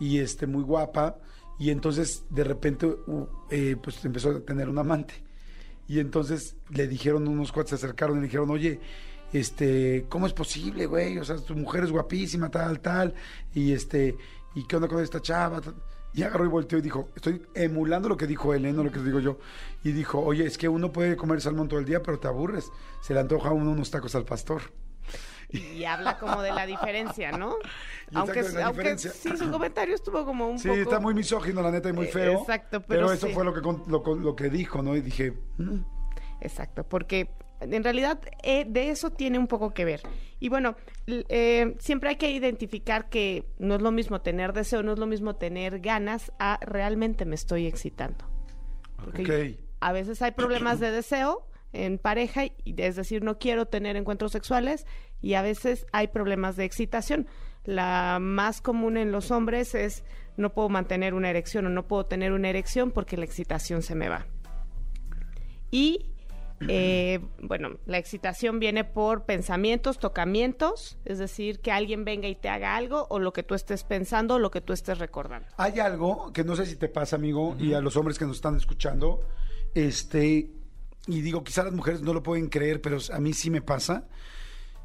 y este, muy guapa. Y entonces, de repente, uh, eh, pues empezó a tener un amante. Y entonces le dijeron, unos cuates se acercaron y le dijeron, oye, este, ¿cómo es posible, güey? O sea, tu mujer es guapísima, tal, tal, y este, ¿y qué onda con esta chava? Y agarró y volteó y dijo, estoy emulando lo que dijo él, ¿eh? no lo que digo yo. Y dijo, oye, es que uno puede comer salmón todo el día, pero te aburres. Se le antoja a uno unos tacos al pastor. Y habla como de la diferencia, ¿no? Y Aunque, la aunque diferencia. sí, su comentario estuvo como un Sí, poco... está muy misógino, la neta, y muy Eh, feo. exacto, pero eso sí. fue lo que, lo, lo que dijo, ¿no? Y dije, mm, Exacto, porque en realidad eh, de eso tiene un poco que ver. Y bueno, eh, siempre hay que identificar que no es lo mismo tener deseo, no es lo mismo tener ganas a realmente me estoy excitando. Porque a veces hay problemas de deseo en pareja, y, es decir, no quiero tener encuentros sexuales, y a veces hay problemas de excitación. La más común en los hombres es no puedo mantener una erección o no puedo tener una erección porque la excitación se me va. Y eh, bueno, la excitación viene por pensamientos, tocamientos, es decir, que alguien venga y te haga algo o lo que tú estés pensando o lo que tú estés recordando. Hay algo que no sé si te pasa, amigo, y a los hombres que nos están escuchando, este, y digo, quizás las mujeres no lo pueden creer, pero a mí sí me pasa,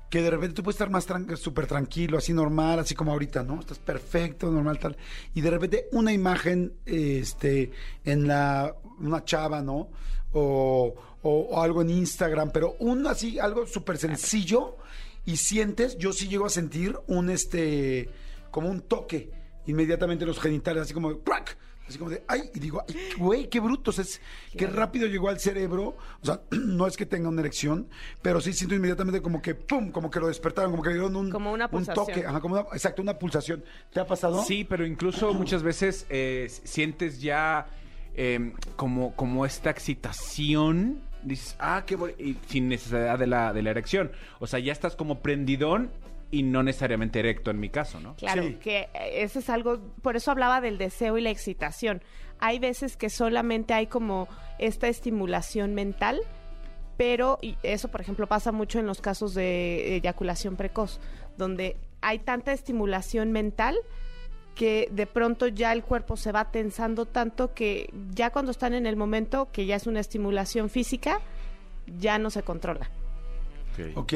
que de repente tú puedes estar más tran- súper tranquilo, así normal, así como ahorita, ¿no? Estás perfecto, normal, tal, y de repente una imagen, este, en la, una chava, ¿no? O, o- o algo en Instagram, pero un así, algo súper sencillo, y sientes, yo sí llego a sentir un, este, como un toque, inmediatamente en los genitales, así como, ¡crack! Así como de, ay, y digo, ay, güey, qué brutos, es, qué rápido llegó al cerebro. O sea, no es que tenga una erección, pero sí siento inmediatamente como que, pum, como que lo despertaron, como que le dieron un, Como una un pulsación. toque, ajá, como una, exacto, una pulsación. ¿Te ha pasado? Sí, pero incluso muchas veces eh, sientes ya eh, como, como esta excitación. Dices, ah, qué bueno. Y sin necesidad de la, de la erección. O sea, ya estás como prendidón y no necesariamente erecto en mi caso, ¿no? Claro, Sí. que eh, eso es algo, por eso hablaba del deseo y la excitación. Hay veces que solamente hay como esta estimulación mental, pero y eso, por ejemplo, pasa mucho en los casos de eyaculación precoz, donde hay tanta estimulación mental que de pronto ya el cuerpo se va tensando tanto que ya cuando están en el momento, que ya es una estimulación física, ya no se controla. Ok.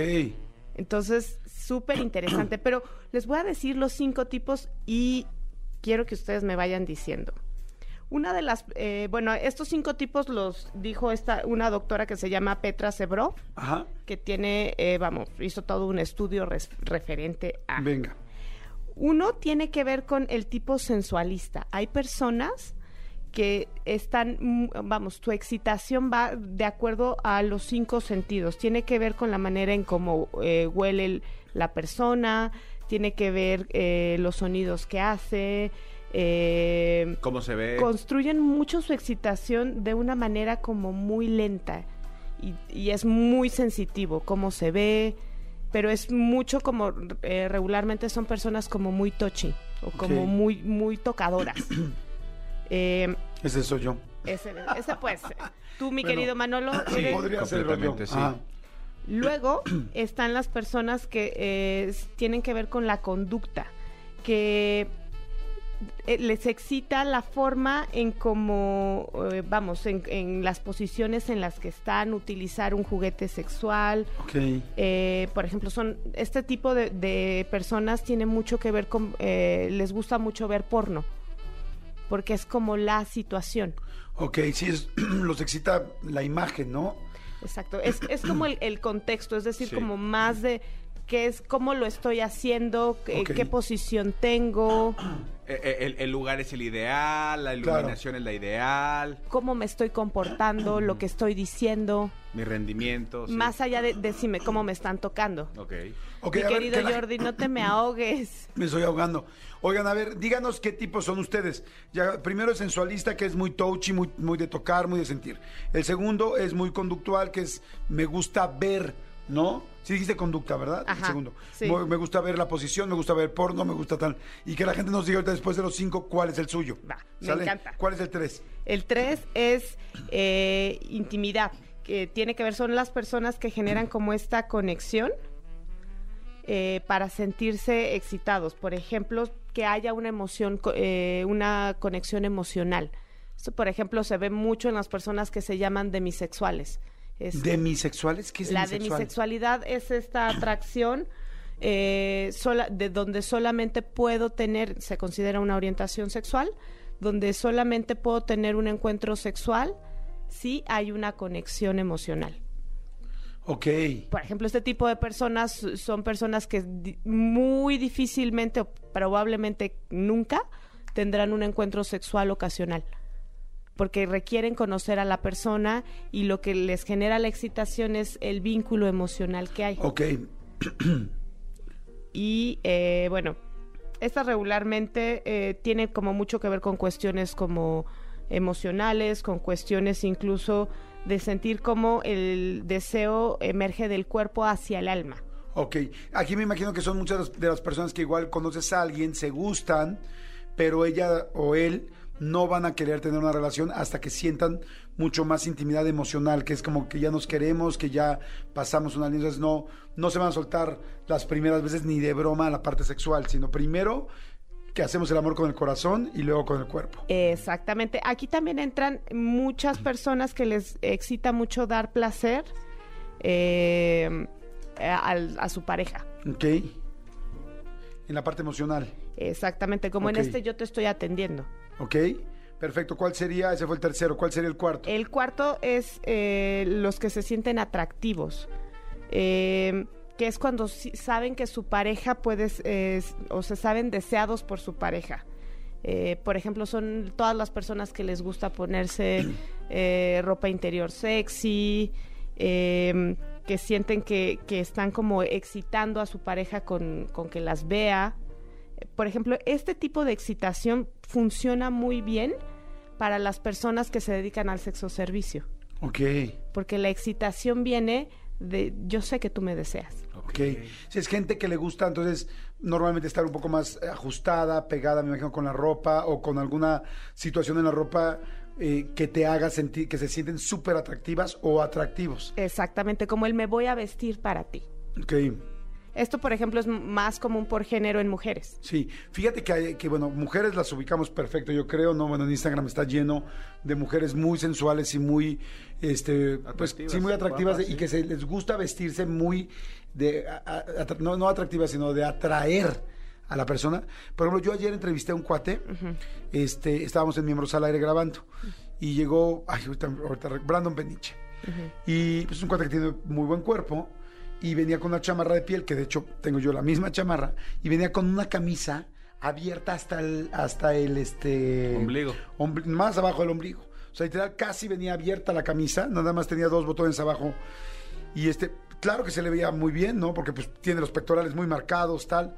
Entonces, súper interesante. Pero les voy a decir los cinco tipos y quiero que ustedes me vayan diciendo. Una de las, eh, bueno, estos cinco tipos los dijo esta, una doctora que se llama Petra Sebrov, que tiene, eh, vamos, hizo todo un estudio res- referente a... Venga. Uno tiene que ver con el tipo sensualista. Hay personas que están, mm, vamos, tu excitación va de acuerdo a los cinco sentidos. Tiene que ver con la manera en cómo eh, huele el- la persona, tiene que ver eh, los sonidos que hace. eh, ¿Cómo se ve? construyen mucho su excitación de una manera como muy lenta y, y es muy sensitivo cómo se ve, pero es mucho como eh, regularmente son personas como muy touchy o como muy muy tocadoras. Eh, Ese soy yo. ese, ese pues, tú mi Bueno, querido Manolo, Sí, eres- podría ser yo. sí. Luego están las personas que eh, tienen que ver con la conducta, que eh, les excita la forma en cómo, eh, vamos, en, en las posiciones en las que están, utilizar un juguete sexual. Ok. Eh, por ejemplo, son este tipo de, de personas tiene mucho que ver con, eh, les gusta mucho ver porno, porque es como la situación. Ok, sí, es, los excita la imagen, ¿no? Exacto, es, es como el, el contexto, es decir, Sí. como más de qué es, cómo lo estoy haciendo, qué, Ok. qué posición tengo, Eh, eh, el, el lugar es el ideal, la Claro. iluminación es la ideal, cómo me estoy comportando, lo que estoy diciendo, mi rendimiento. sí. más allá de decirme cómo me están tocando. Ok. Ok, Mi a ver, querido que la- Jordi, no te me ahogues. Me estoy ahogando. Oigan, a ver, díganos qué tipos son ustedes. Ya, primero es sensualista, que es muy touchy, muy, muy de tocar, muy de sentir. El segundo es muy conductual, que es me gusta ver, ¿no? Sí dijiste conducta, ¿verdad? El segundo. sí. Me gusta ver la posición, me gusta ver porno, me gusta tal. Y que la gente nos diga ahorita después de los cinco cuál es el suyo. Va, me encanta. ¿Cuál es el tres? El tres es eh, intimidad, que tiene que ver, son las personas que generan como esta conexión eh, para sentirse excitados. Por ejemplo, que haya una emoción, co- eh, una conexión emocional. Esto, por ejemplo, se ve mucho en las personas que se llaman demisexuales. Es- ¿Demisexuales? ¿Qué es la demisexual? demisexualidad es esta atracción eh, sola, de donde solamente puedo tener, se considera una orientación sexual, donde solamente puedo tener un encuentro sexual si hay una conexión emocional. Ok. Por ejemplo, este tipo de personas son personas que muy difícilmente o probablemente nunca tendrán un encuentro sexual ocasional. Porque requieren conocer a la persona y lo que les genera la excitación es el vínculo emocional que hay. Ok. Y eh, bueno, esta regularmente eh, tiene como mucho que ver con cuestiones como emocionales, con cuestiones incluso de sentir cómo el deseo emerge del cuerpo hacia el alma. Ok, aquí me imagino que son muchas de las personas que igual conoces a alguien, se gustan, pero ella o él no van a querer tener una relación hasta que sientan mucho más intimidad emocional, que es como que ya nos queremos, que ya pasamos una línea, entonces no, no se van a soltar las primeras veces ni de broma a la parte sexual, sino primero que hacemos el amor con el corazón y luego con el cuerpo. Exactamente. Aquí también entran muchas personas que les excita mucho dar placer eh, a, a su pareja. Ok. En la parte emocional. Exactamente, como en este yo te estoy atendiendo. Ok. Perfecto. ¿Cuál sería? Ese fue el tercero. ¿Cuál sería el cuarto? El cuarto es eh, los que se sienten atractivos, eh, que es cuando saben que su pareja puede, eh, o se saben deseados por su pareja. Eh, por ejemplo, son todas las personas que les gusta ponerse eh, ropa interior sexy, eh, que sienten que, que están como excitando a su pareja con, con que las vea. Por ejemplo, este tipo de excitación funciona muy bien para las personas que se dedican al sexo servicio, Ok. porque la excitación viene de yo sé que tú me deseas. Ok. Si es gente que le gusta, entonces normalmente estar un poco más ajustada, pegada, me imagino, con la ropa o con alguna situación en la ropa eh, que te haga sentir que se sienten súper atractivas o atractivos. Exactamente, como el me voy a vestir para ti. Ok. Esto, por ejemplo, es más común por género en mujeres. Sí, fíjate que, hay- que, bueno, mujeres las ubicamos perfecto, yo creo, ¿no? Bueno, en Instagram está lleno de mujeres muy sensuales y muy, este, pues, Atractivas, sí, muy atractivas y sí. que se les gusta vestirse muy, de, a- a- atra- no, no atractivas, sino de atraer a la persona. Por ejemplo, yo ayer entrevisté a un cuate, este, estábamos en Miembros al Aire grabando, y llegó, ay, ahorita, Brandon Peniche. Y pues es un cuate que tiene muy buen cuerpo y venía con una chamarra de piel, que de hecho tengo yo la misma chamarra, y venía con una camisa abierta hasta el, hasta el este Ombligo. ombli- más abajo del ombligo. O sea, literal casi venía abierta la camisa, nada más tenía dos botones abajo. Y este, claro que se le veía muy bien, ¿no? Porque pues tiene los pectorales muy marcados, tal.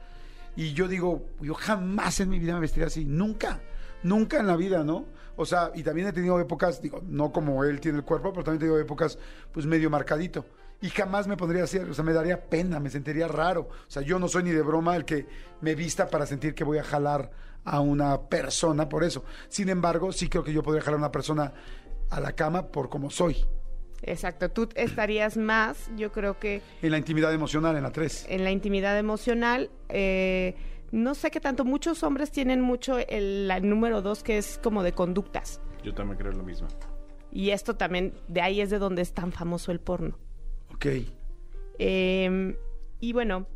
Y yo digo, yo jamás en mi vida me vestiría así, nunca, nunca en la vida, ¿no? O sea, y también he tenido épocas, digo, no como él tiene el cuerpo, pero también he tenido épocas, pues medio marcadito. Y jamás me pondría así, o sea, me daría pena, me sentiría raro. O sea, yo no soy ni de broma el que me vista para sentir que voy a jalar a una persona por eso. Sin embargo, sí creo que yo podría jalar a una persona a la cama por como soy. Exacto, tú estarías más, yo creo que En la intimidad emocional, en la 3. en la intimidad emocional. eh, no sé qué tanto, muchos hombres tienen mucho el, la número dos que es como de conductas. Yo también creo lo mismo. Y esto también, de ahí es de donde es tan famoso el porno. Ok. Eh, y bueno,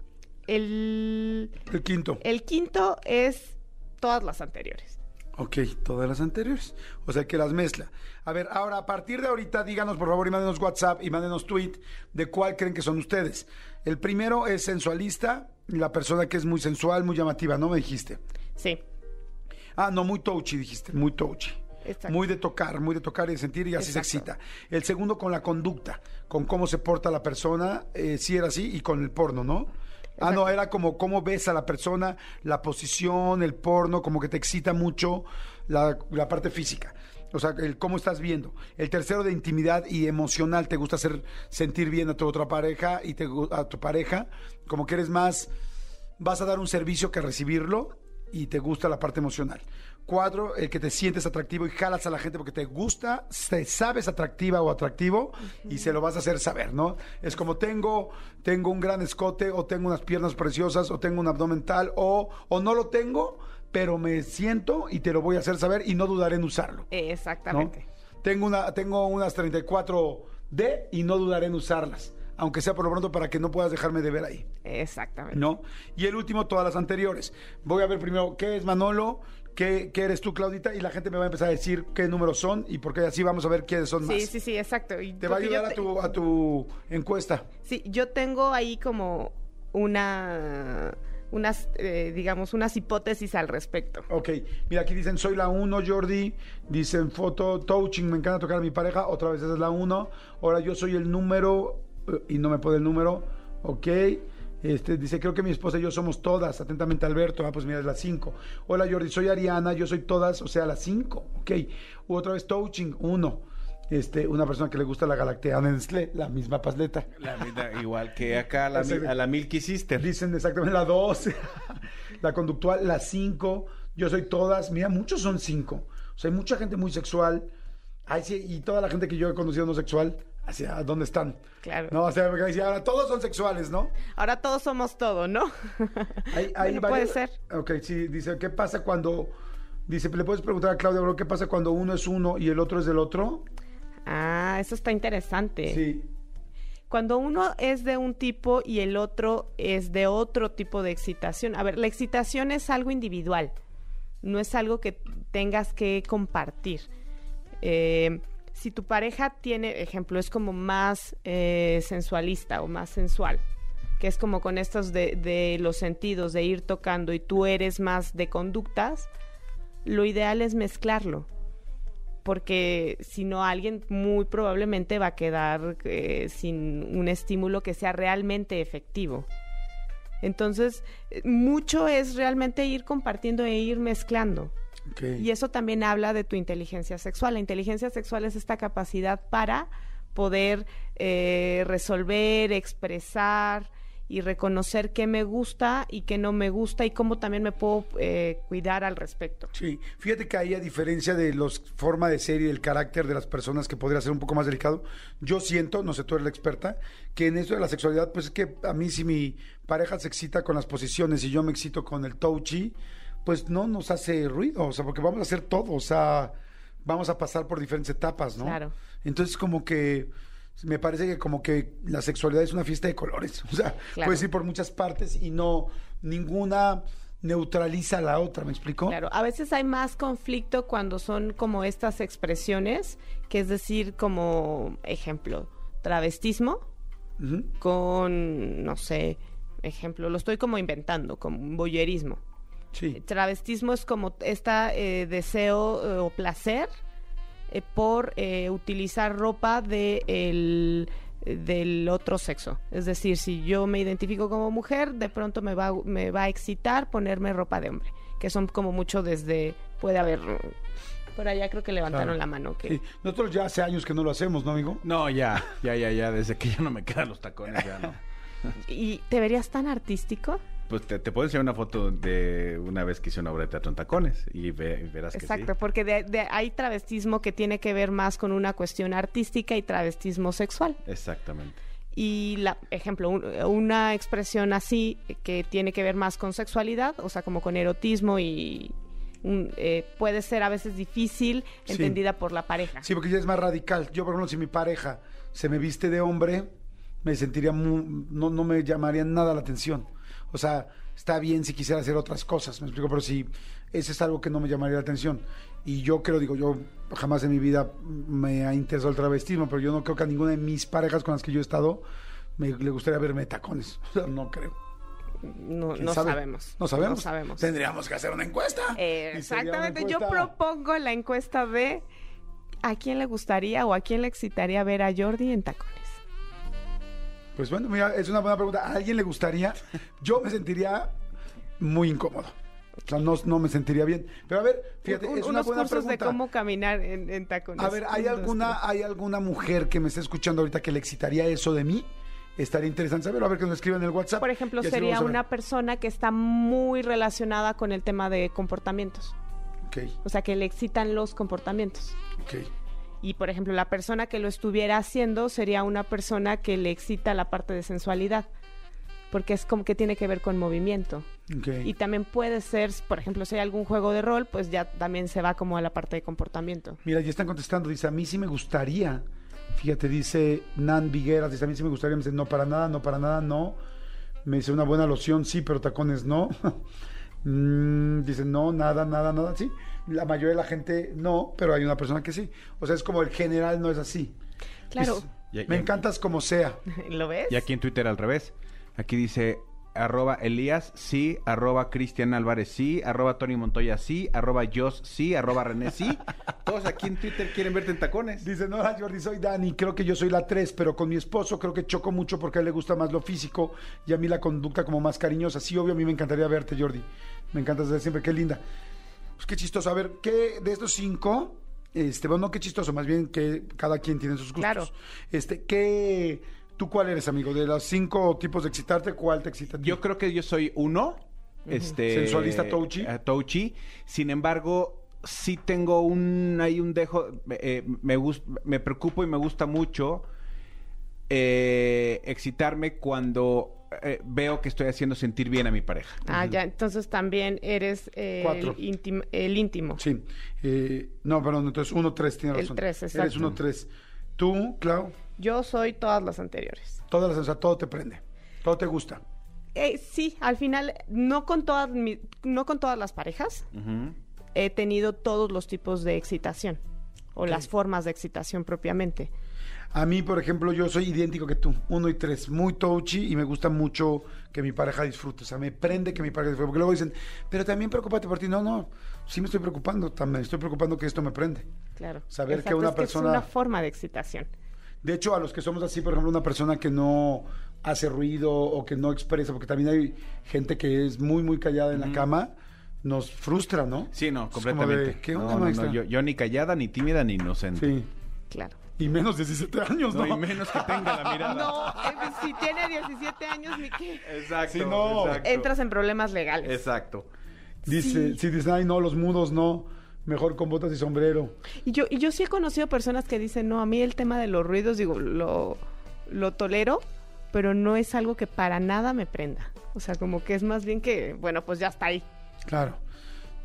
el, El quinto. el quinto es todas las anteriores. Ok, todas las anteriores. O sea que las mezcla. A ver, ahora, a partir de ahorita, díganos por favor y mándenos WhatsApp y mándenos tweet de cuál creen que son ustedes. El primero es sensualista, la persona que es muy sensual, muy llamativa, ¿no me dijiste? Sí, Ah, no, muy touchy, dijiste, muy touchy. Exacto. Muy de tocar, muy de tocar y de sentir y así se excita. El segundo con la conducta, con cómo se porta la persona, eh, sí era así, y con el porno, ¿no? Ah, no, era como cómo ves a la persona, la posición, el porno, como que te excita mucho la, la parte física. O sea, el cómo estás viendo. El tercero de intimidad y emocional, te gusta hacer sentir bien a tu otra pareja y te, a tu pareja, como que eres más, vas a dar un servicio que recibirlo y te gusta la parte emocional. Cuatro, el que te sientes atractivo y jalas a la gente porque te gusta, te sabes atractiva o atractivo y se lo vas a hacer saber, ¿no? Es como tengo, tengo un gran escote o tengo unas piernas preciosas o tengo un abdomen tal o, o no lo tengo, pero me siento y te lo voy a hacer saber y no dudaré en usarlo. ¿no? exactamente. Tengo, una, tengo unas 34D y no dudaré en usarlas. Aunque sea por lo pronto para que no puedas dejarme de ver ahí. Exactamente. ¿No? Y el último, todas las anteriores. Voy a ver primero qué es Manolo, qué, qué eres tú, Claudita, y la gente me va a empezar a decir qué números son y porque así vamos a ver quiénes son más. Sí, sí, sí, exacto. Y Te va a ayudar a tu, a tu encuesta. Sí, yo tengo ahí como una, unas, eh, digamos, unas hipótesis al respecto. Ok, mira, aquí dicen, soy la 1, Jordi. Dicen, foto, touching, me encanta tocar a mi pareja. Otra vez esa es la 1. Ahora yo soy el número, y no me pone el número. Ok. Este, dice, creo que mi esposa y yo somos todas. Atentamente, Alberto. Ah, pues mira, es la 5. Hola, Jordi, soy Ariana, yo soy todas, o sea, la 5. Ok. Otra vez, touching, 1. Este, una persona que le gusta la galactea Nestlé, la misma pasleta. La vida, igual que acá a la, a la Milky Sister. Dicen exactamente la 2, la conductual, la 5. Yo soy todas. Mira, muchos son 5. O sea, hay mucha gente muy sexual. Ay, sí, y toda la gente que yo he conocido no sexual, ¿hacia dónde están? Claro. No, o sea, ahora todos son sexuales, ¿no? Ahora todos somos todo, ¿no? Hay, hay Bueno, puede ser. Ok, sí, dice, ¿qué pasa cuando... Dice, ¿le puedes preguntar a Claudia, bro, qué pasa cuando uno es uno y el otro es del otro? Ah, eso está interesante. Sí. Cuando uno es de un tipo y el otro es de otro tipo de excitación. A ver, la excitación es algo individual, no es algo que tengas que compartir. Eh, si tu pareja tiene, ejemplo, es como más eh, sensualista o más sensual, que es como con estos de, los sentidos, de ir tocando y tú eres más de conductas, lo ideal es mezclarlo porque si no alguien muy probablemente va a quedar eh, sin un estímulo que sea realmente efectivo. Entonces, eh, mucho es realmente ir compartiendo e ir mezclando. Y eso también habla de tu inteligencia sexual. La inteligencia sexual es esta capacidad para poder eh, resolver, expresar y reconocer qué me gusta y qué no me gusta y cómo también me puedo eh, cuidar al respecto. Sí, fíjate que ahí a diferencia de los forma de ser y del carácter de las personas que podría ser un poco más delicado, yo siento, no sé, tú eres la experta, que en esto de la sexualidad, pues es que a mí si mi pareja se excita con las posiciones y yo me excito con el touchy, pues no nos hace ruido, o sea, porque vamos a hacer todo, o sea, vamos a pasar por diferentes etapas, ¿no? Claro. Entonces como que me parece que como que la sexualidad es una fiesta de colores, o sea, Claro. puedes ir por muchas partes y no ninguna neutraliza a la otra, ¿me explico? Claro, a veces hay más conflicto cuando son como estas expresiones, que es decir, como ejemplo, travestismo con, no sé, ejemplo, lo estoy como inventando, como un voyerismo. Sí. Travestismo es como este deseo eh, o placer eh, por eh, utilizar ropa de el- del otro sexo. Es decir, si yo me identifico como mujer, de pronto me va, me va a excitar ponerme ropa de hombre, que son como mucho desde, puede haber, por allá creo que levantaron Claro. la mano. Que, Sí. Nosotros ya hace años que no lo hacemos, ¿no, amigo? No, ya, ya, ya, ya, desde que ya no me quedan los tacones, ya no. ¿Y te verías tan artístico? Pues te, te puedo enseñar una foto de una vez que hice una obra de teatro en tacones y, ve- y verás que Exacto, sí. porque de- de- hay travestismo que tiene que ver más con una cuestión artística y travestismo sexual. Exactamente. Y, la, ejemplo, un- una expresión así que tiene que ver más con sexualidad, o sea, como con erotismo y un- eh, puede ser a veces difícil, Sí. entendida por la pareja. Sí, porque ya es más radical. Yo, por ejemplo, si mi pareja se me viste de hombre, me sentiría muy, no, no me llamaría nada la atención. O sea, está bien si quisiera hacer otras cosas, me explico, pero si ese es algo que no me llamaría la atención. Y yo creo, digo, yo jamás en mi vida me ha interesado el travestismo, pero yo no creo que a ninguna de mis parejas con las que yo he estado me, le gustaría verme de tacones. O sea, no creo. No, ¿Quién no sabe? sabemos. No sabemos. No sabemos. Tendríamos que hacer una encuesta. Eh, una exactamente, yo propongo la encuesta de a quién le gustaría o a quién le excitaría ver a Jordi en tacones. Pues bueno, mira, es una buena pregunta. ¿A alguien le gustaría? Yo me sentiría muy incómodo. O sea, no, no me sentiría bien. Pero a ver, fíjate, es una unos buena cursos pregunta. de cómo caminar en, en tacones. A ver, ¿hay Un, alguna. ¿hay alguna mujer que me esté escuchando ahorita que le excitaría eso de mí? Estaría interesante saberlo. A ver que nos escriban en el WhatsApp. Por ejemplo, sería una persona que está muy relacionada con el tema de comportamientos. Ok, O sea, que le excitan los comportamientos. ok. Y, por ejemplo, la persona que lo estuviera haciendo sería una persona que le excita la parte de sensualidad. Porque es como que tiene que ver con movimiento. Y también puede ser, por ejemplo, si hay algún juego de rol, pues ya también se va como a la parte de comportamiento. Mira, ya están contestando. Dice, a mí sí me gustaría Fíjate, dice Nan Vigueras, dice, a mí sí me gustaría, me dice, no para nada, no para nada, no. Me dice, una buena loción, sí, pero tacones no. Mm, dice, no, nada, nada, nada, sí. La mayoría de la gente no, pero hay una persona que sí. O sea, es como el general no es así. Claro. Me encantas como sea. ¿Lo ves? Y aquí en Twitter al revés. Aquí dice arroba Elías, sí, arroba Cristian Álvarez, sí, arroba Tony Montoya, sí, arroba Jos, sí, arroba René, sí. Todos aquí en Twitter quieren verte en tacones. Dice, no, Jordi, soy Dani, creo que yo soy la 3, pero con mi esposo creo que choco mucho porque a él le gusta más lo físico y a mí la conducta como más cariñosa. Sí, obvio, a mí me encantaría verte, Jordi. Me encanta desde siempre, qué linda. Pues qué chistoso. A ver, ¿qué de estos cinco? Este, bueno, no qué chistoso, más bien que cada quien tiene sus gustos. Claro. Este, ¿qué, tú cuál eres, amigo? De los cinco tipos de excitarte, ¿cuál te excita? a ti? Yo creo que yo soy uno. Este, Sensualista touchy. eh, touchy. Sin embargo, sí tengo un hay un dejo. eh, me gus- me preocupo y me gusta mucho eh, excitarme cuando eh, veo que estoy haciendo sentir bien a mi pareja. Ah, ya, entonces también eres eh, Cuatro. el, íntimo, el íntimo. Sí. Eh, no, perdón, entonces uno, tres, tienes El razón. tres, Eres exacto. uno, tres. Tú, Clau, Yo soy todas las anteriores. todas las, o sea, todo te prende. Todo te gusta. Eh, sí, al final, no con todas mi- no con todas las parejas he tenido todos los tipos de excitación o las formas de excitación propiamente. A mí, por ejemplo, yo soy idéntico que tú, uno y tres, muy touchy y me gusta mucho que mi pareja disfrute. O sea, me prende que mi pareja disfrute. Porque luego dicen, pero también preocúpate por ti. No, no, sí me estoy preocupando, también estoy preocupando que esto me prende. Claro. Saber que una es persona- es una forma de excitación. De hecho, a los que somos así, por ejemplo, una persona que no hace ruido o que no expresa, porque también hay gente que es muy, muy callada en la cama, nos frustra, ¿no? Sí, no, Es como completamente. de, ¿Qué No, onda, no, no, maestra? yo, yo ni callada, ni tímida, ni inocente. Sí. Claro. Y menos de 17 años, ¿no? No, y menos que tenga la mirada. No, eh, si tiene 17 años, ni qué. Exacto. Sí, no. exacto. Entras en problemas legales. Exacto. Dice, Sí. sí, dicen, ay, no, los mudos no, mejor con botas y sombrero. Y yo, y yo sí he conocido personas que dicen, no, a mí el tema de los ruidos, digo, lo, lo tolero, pero no es algo que para nada me prenda. O sea, como que es más bien que, bueno, pues ya está ahí. Claro.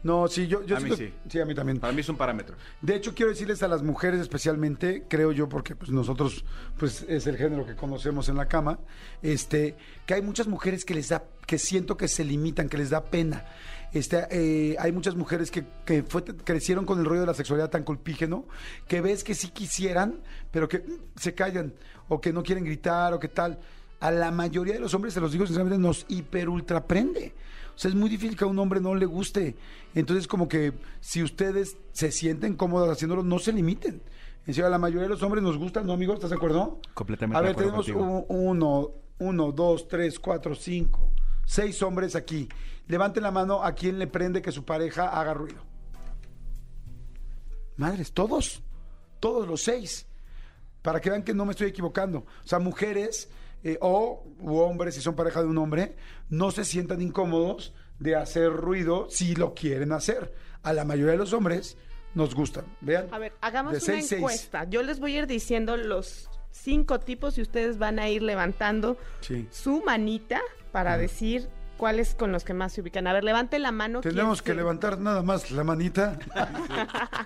No, sí, yo, yo A mí sí. Sí, a mí también. Para mí es un parámetro. De hecho, quiero decirles a las mujeres especialmente, creo yo, porque pues nosotros, pues es el género que conocemos en la cama, este, que hay muchas mujeres que les da, que siento que se limitan, que les da pena. Este, eh, hay muchas mujeres que, que fue- crecieron con el rollo de la sexualidad tan colpígeno, que ves que sí quisieran, pero que mm, se callan, o que no quieren gritar, o que tal. A la mayoría de los hombres, se los digo sinceramente, nos hiper ultra prende. O sea, es muy difícil que a un hombre no le guste. Entonces, como que si ustedes se sienten cómodas haciéndolo, no se limiten. En serio, a la mayoría de los hombres nos gusta, ¿no, amigos? ¿Estás de acuerdo? Completamente A de ver, acuerdo tenemos un- uno, uno, dos, tres, cuatro, cinco, seis hombres aquí. Levanten la mano a quien le prende que su pareja haga ruido. Madres, todos, todos los seis para que vean que no me estoy equivocando. O sea, mujeres eh, o u hombres, si son pareja de un hombre, no se sientan incómodos de hacer ruido si lo quieren hacer. A la mayoría de los hombres nos gustan. Vean. A ver, hagamos de una seis, seis. encuesta. Yo les voy a ir diciendo los cinco tipos y ustedes van a ir levantando Sí. su manita para decir cuáles con los que más se ubican. A ver, levante la mano. Tenemos que se- levantar nada más la manita.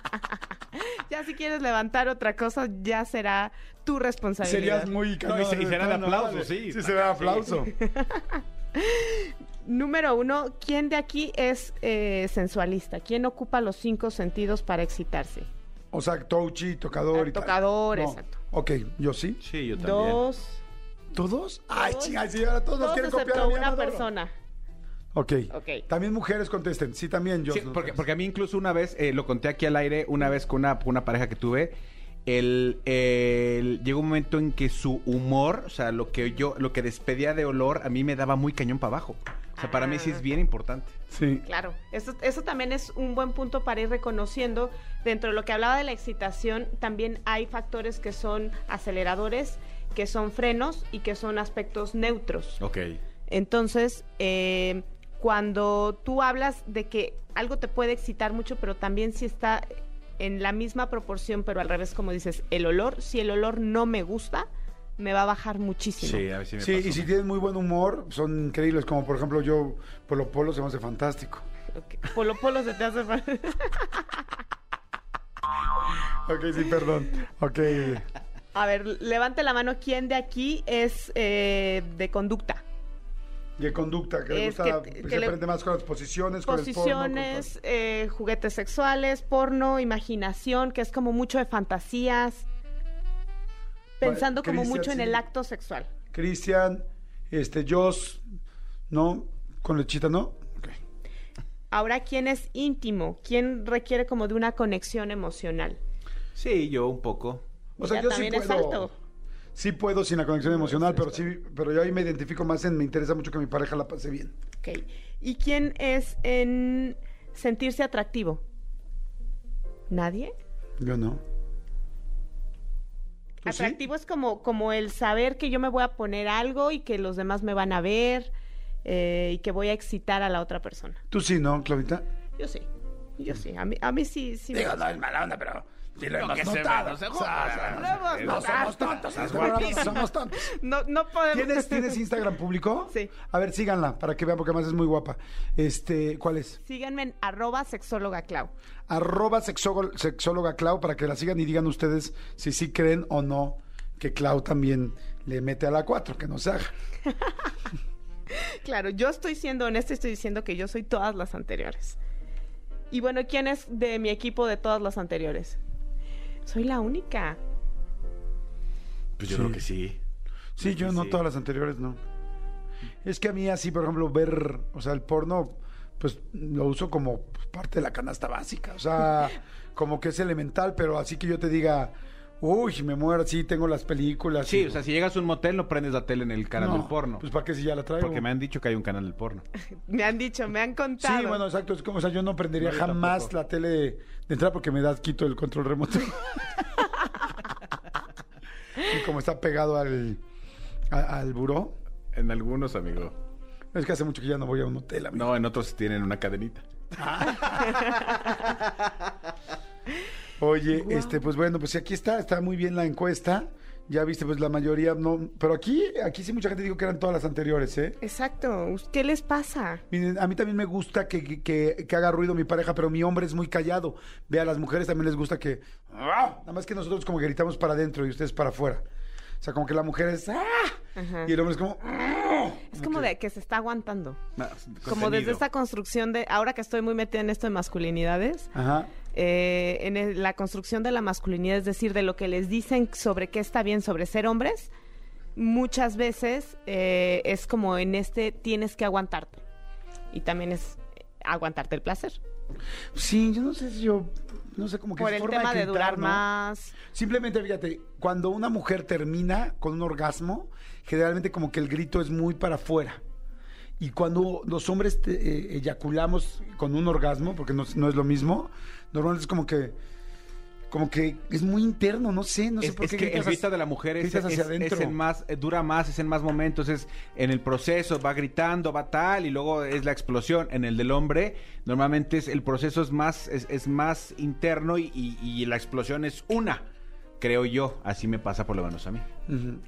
Ya si quieres levantar otra cosa, ya será tu responsabilidad. Serías muy No, y se- y será de aplauso, sí. Sí, será de aplauso. Número uno, ¿quién de aquí es eh, sensualista? ¿Quién ocupa los cinco sentidos para excitarse? O sea, touchy, tocador y tal. tocador, No. exacto. Ok, yo sí. Sí, yo también. Dos, ¿Todos? Ay, chinga, sí, ahora todos nos quieren copiar. excepto a mí, una persona. Ok. Ok. También mujeres contesten. Sí, también yo. Sí, porque, porque a mí incluso una vez, eh, lo conté aquí al aire, una vez con una, una pareja que tuve, el, el- llegó un momento en que su humor, o sea, lo que yo, lo que despedía de olor, a mí me daba muy cañón para abajo. O sea, para mí sí es bien importante. Sí. Claro, eso, eso también es un buen punto para ir reconociendo. Dentro de lo que hablaba de la excitación, también hay factores que son aceleradores, que son frenos y que son aspectos neutros. Ok. Entonces, eh, cuando tú hablas de que algo te puede excitar mucho, pero también si está en la misma proporción, pero al revés, como dices, el olor, si el olor no me gusta, me va a bajar muchísimo. Sí, a ver si me Sí, pasó. y si tienen muy buen humor, son increíbles. Como por ejemplo, yo, Polo Polo se me hace fantástico. Ok. Polo Polo se te hace falta. Ok, sí, perdón. Ok. A ver, levante la mano. ¿Quién de aquí es eh, de conducta? De conducta, que le gusta, que- se le- aprende más con las posiciones, con el porno, con Posiciones, eh, juguetes sexuales, porno, imaginación, que es como mucho de fantasías. Pensando como mucho en sí. el acto sexual. Cristian, este, Joss, ¿no? Con lechita, ¿no? Ok. Ahora, ¿quién es íntimo? ¿Quién requiere como de una conexión emocional? Sí, yo un poco. O sea, yo sí es puedo. alto. Sí puedo sin la conexión emocional, pero sí, pero yo ahí me identifico más en, me interesa mucho que mi pareja la pase bien. Ok. ¿Y quién es en sentirse atractivo? ¿Nadie? Yo no. Atractivo es como, como el saber que yo me voy a poner algo y que los demás me van a ver eh, y que voy a excitar a la otra persona. Tú sí, ¿no, Claudita? Yo sí. Yo sí. A mí, a mí sí, sí Digo, no es mala onda, pero sí lo hemos que se notado. ve, no se O sea, joda. o sea, no somos tontos, es guapísimo. somos tontos. No, no podemos. ¿Tienes, ¿Tienes Instagram público? Sí. A ver, síganla para que vean, porque además es muy guapa. Este, ¿cuál es? Síganme en arroba sexóloga Clau. Arroba sexóloga, sexóloga Clau para que la sigan y digan ustedes si sí creen o no que Clau también le mete a la 4, que no se haga. Claro, yo estoy siendo honesta y estoy diciendo que yo soy todas las anteriores. Y bueno, ¿quién es de mi equipo de todas las anteriores? Soy la única. Pues yo Sí. creo que sí. Sí, yo no Sí. todas las anteriores, no. Es que a mí así, por ejemplo, ver, o sea, el porno, pues lo uso como parte de la canasta básica. O sea, como que es elemental, pero así que yo te diga, uy, me muero, sí, tengo las películas. Sí, o sea, si llegas a un motel no prendes la tele en el canal No, del porno. Pues para qué si ya la traigo. porque me han dicho que hay un canal del porno. Me han dicho, me han contado. Sí, bueno, exacto. Es como, o sea, yo no prendería No, yo jamás tampoco. la tele de, de entrada porque me da quito el control remoto. y como está pegado al, a- al buró, En algunos, amigo. es que hace mucho que ya no voy a un hotel, amigo. No, en otros tienen una cadenita. Oye, este, pues bueno, pues aquí está, está muy bien la encuesta. Ya viste, pues la mayoría no. Pero aquí, aquí sí mucha gente dijo que eran todas las anteriores, ¿eh? Exacto. ¿Qué les pasa? Miren, a mí también me gusta que, que- haga ruido mi pareja, pero mi hombre es muy callado. Ve, a las mujeres también les gusta que... ¡Ah! Nada más que nosotros como que gritamos para adentro y ustedes para afuera. O sea, como que la mujer es... ¡Ah! Ajá. Y el hombre es como... ¡Ah! Es como de que se está aguantando. No, Como desde esta construcción de, ahora que estoy muy metida en esto de masculinidades, Ajá. Eh, en el- la construcción de la masculinidad, es decir, de lo que les dicen sobre qué está bien sobre ser hombres, muchas veces eh, es como en este tienes que aguantarte. Y también es aguantarte el placer. Sí, yo no sé si yo... No sé, como que Por el forma tema de gritar, durar ¿no? más. Simplemente, fíjate, cuando una mujer termina con un orgasmo, generalmente como que el grito es muy para afuera. Y cuando los hombres te- eh, eyaculamos con un orgasmo, porque no, no es lo mismo, normalmente es como que como que es muy interno, no sé, no sé es, por es qué que el gritas hacia- de la mujer es, gritas hacia es- en más, eh, dura más, es en más momentos, es en el proceso, va gritando, va tal, y luego es la explosión. En el del hombre, normalmente es, el proceso es más, es, es más interno y, y- y la explosión es una, creo yo. Así me pasa por lo menos a mí.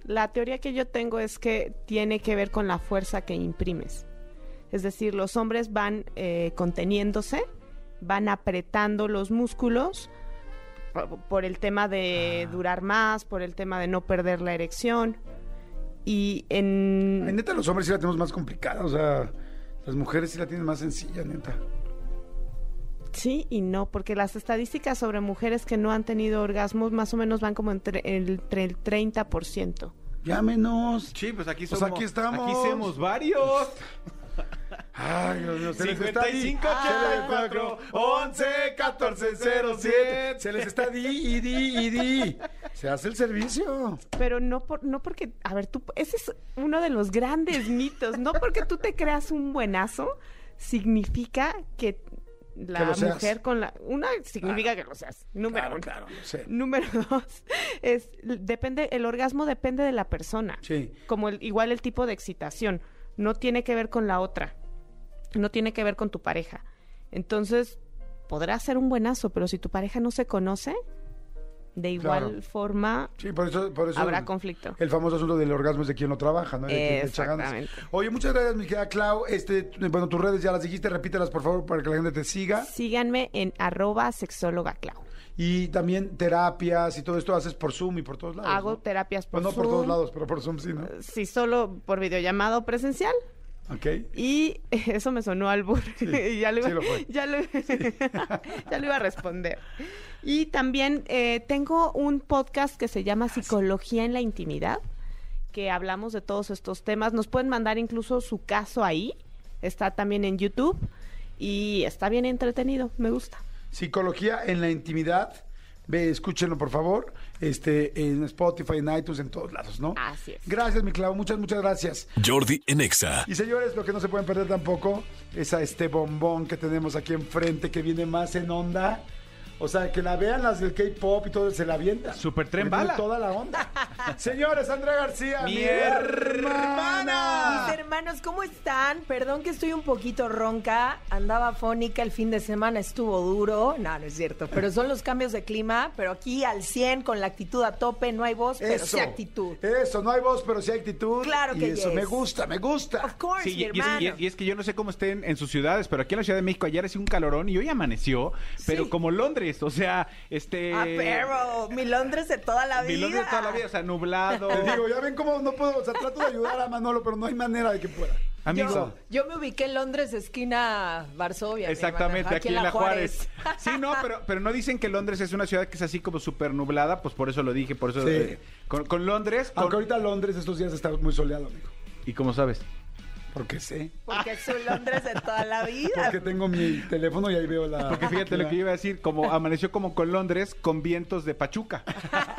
La teoría que yo tengo es que tiene que ver con la fuerza que imprimes. Es decir, los hombres van eh, conteniéndose, van apretando los músculos por, por el tema de Ah. durar más, por el tema de no perder la erección. Y en... Ay, neta, los hombres sí la tenemos más complicada, o sea, las mujeres sí la tienen más sencilla, neta. Sí y no, porque las estadísticas sobre mujeres que no han tenido orgasmos más o menos van como entre, entre el 30%. Llámenos. Sí, pues aquí Pues somos. aquí estamos. Aquí somos varios. Ay, Dios mío, se les está ahí. 55, 84, 11 14 07. Se les está di y di y di. Se hace el servicio. Pero no por, no porque, a ver, tú, ese es uno de los grandes mitos. No porque tú te creas un buenazo, significa que la Que lo seas. mujer con la, una significa que lo seas. Número Claro, uno. claro, lo sé. Número dos es depende, el orgasmo depende de la persona. Sí. Como el, igual el tipo de excitación. No tiene que ver con la otra. No tiene que ver con tu pareja. Entonces, podrás ser un buenazo, pero si tu pareja no se conoce, de igual Claro. forma Sí, por eso, por eso habrá el, conflicto. el famoso asunto del orgasmo es de quien lo trabaja, ¿no? Exactamente. Oye, muchas gracias, mi querida Clau. Este, bueno, tus redes ya las dijiste, repítelas por favor para que la gente te siga. Síganme en arroba sexóloga Clau. Y también terapias y todo esto haces por Zoom y por todos lados. Hago ¿no? terapias por Pues no por Zoom. todos lados, pero por Zoom sí, ¿no? Sí, solo por videollamada o presencial. Ok. Y eso me sonó al burro. ya, lo iba, sí lo fue. ya, lo, ya lo iba a responder. Y también eh, tengo un podcast que se llama Psicología en la Intimidad, que hablamos de todos estos temas. Nos pueden mandar incluso su caso ahí. Está también en YouTube y está bien entretenido. Me gusta. Psicología en la intimidad. Ve, escúchenlo, por favor. Este, en Spotify, en iTunes, en todos lados, ¿no? Así es. Gracias, mi clavo. Muchas, muchas gracias. Jordi en Exa. Y señores, lo que no se pueden perder tampoco es a este bombón que tenemos aquí enfrente que viene más en onda. O sea, que la vean las del K-pop y todo, se la avientan. Super tren bala. toda la onda. Señores, Andrea García, Mi hermana. Mis hermanos, ¿cómo están? Perdón que estoy un poquito ronca. Andaba fónica el fin de semana, estuvo duro. No, no es cierto. Pero son los cambios de clima. Pero aquí al 100, con la actitud a tope. No hay voz, pero sí actitud. Eso, no hay voz, pero sí actitud. Claro que Y eso yes. me gusta, me gusta. Of course, Sí, mi y, y es, hermano. y- y es que yo no sé cómo estén en sus ciudades, pero aquí en la Ciudad de México ayer hacía un calorón y hoy amaneció, pero como Londres, o sea, este... Ah, pero mi Londres de toda la mi vida. Londres toda la vida, o sea, nublado. Les digo, ya ven cómo no puedo, o sea, trato de ayudar a Manolo, pero no hay manera de que pueda. Amigo. Yo, yo me ubiqué en Londres, esquina Varsovia. mi Exactamente, aquí, en la Juárez. Sí, no, pero, pero no dicen que Londres es una ciudad que es así como súper nublada, pues por eso lo dije, por eso... Sí. eh, con, con Londres... con- Aunque ahorita Londres estos días está muy soleado, amigo. ¿Y cómo sabes? Porque sé. Porque es un Londres de toda la vida. Porque tengo mi teléfono y ahí veo la. Porque fíjate lo que iba a decir, como amaneció como con Londres, con vientos de Pachuca.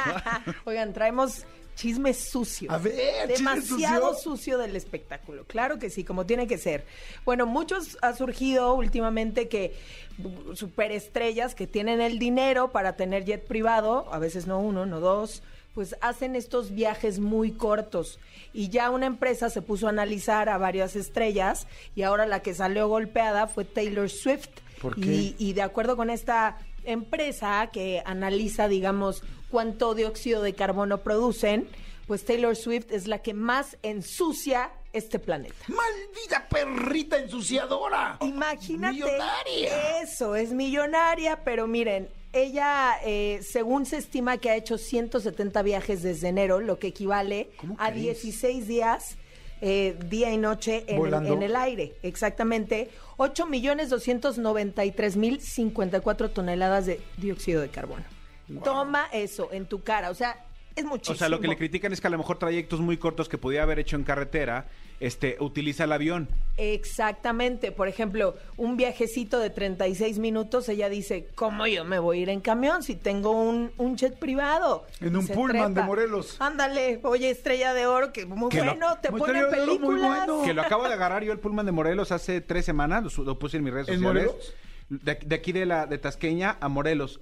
Oigan, traemos chisme sucio. A ver, chisme Demasiado sucio. sucio del espectáculo. Claro que sí, como tiene que ser. Bueno, muchos ha surgido últimamente que uh, superestrellas que tienen el dinero para tener jet privado, a veces no uno, no dos, pues hacen estos viajes muy cortos. Y ya una empresa se puso a analizar a varias estrellas y ahora la que salió golpeada fue Taylor Swift. ¿Por qué? Y, y de acuerdo con esta empresa que analiza, digamos, cuánto dióxido de carbono producen, pues Taylor Swift es la que más ensucia este planeta. ¡Maldita perrita ensuciadora! Imagínate. ¡Millonaria! Eso, es millonaria, pero miren, ella, eh, según se estima que ha hecho 170 viajes desde enero, lo que equivale ¿Cómo a crees? 16 días, eh, día y noche en el, Volando. en el aire. Exactamente. 8 millones 293 mil 54 toneladas de dióxido de carbono. Toma eso en tu cara. O sea, es muchísimo. O sea, lo que le critican es que a lo mejor trayectos muy cortos que podía haber hecho en carretera, este, utiliza el avión. Exactamente. Por ejemplo, un viajecito de 36 minutos, ella dice, ¿cómo yo me voy a ir en camión si tengo un, un jet privado? En un Se pullman de Morelos. Ándale, oye, Estrella de Oro, que muy Que lo- bueno, te Muy ponen películas. bueno. Que lo acabo de agarrar yo el Pullman de Morelos hace tres semanas, lo, lo puse en mis redes ¿En sociales. Morelos? De, aquí- de aquí de la de Tasqueña a Morelos.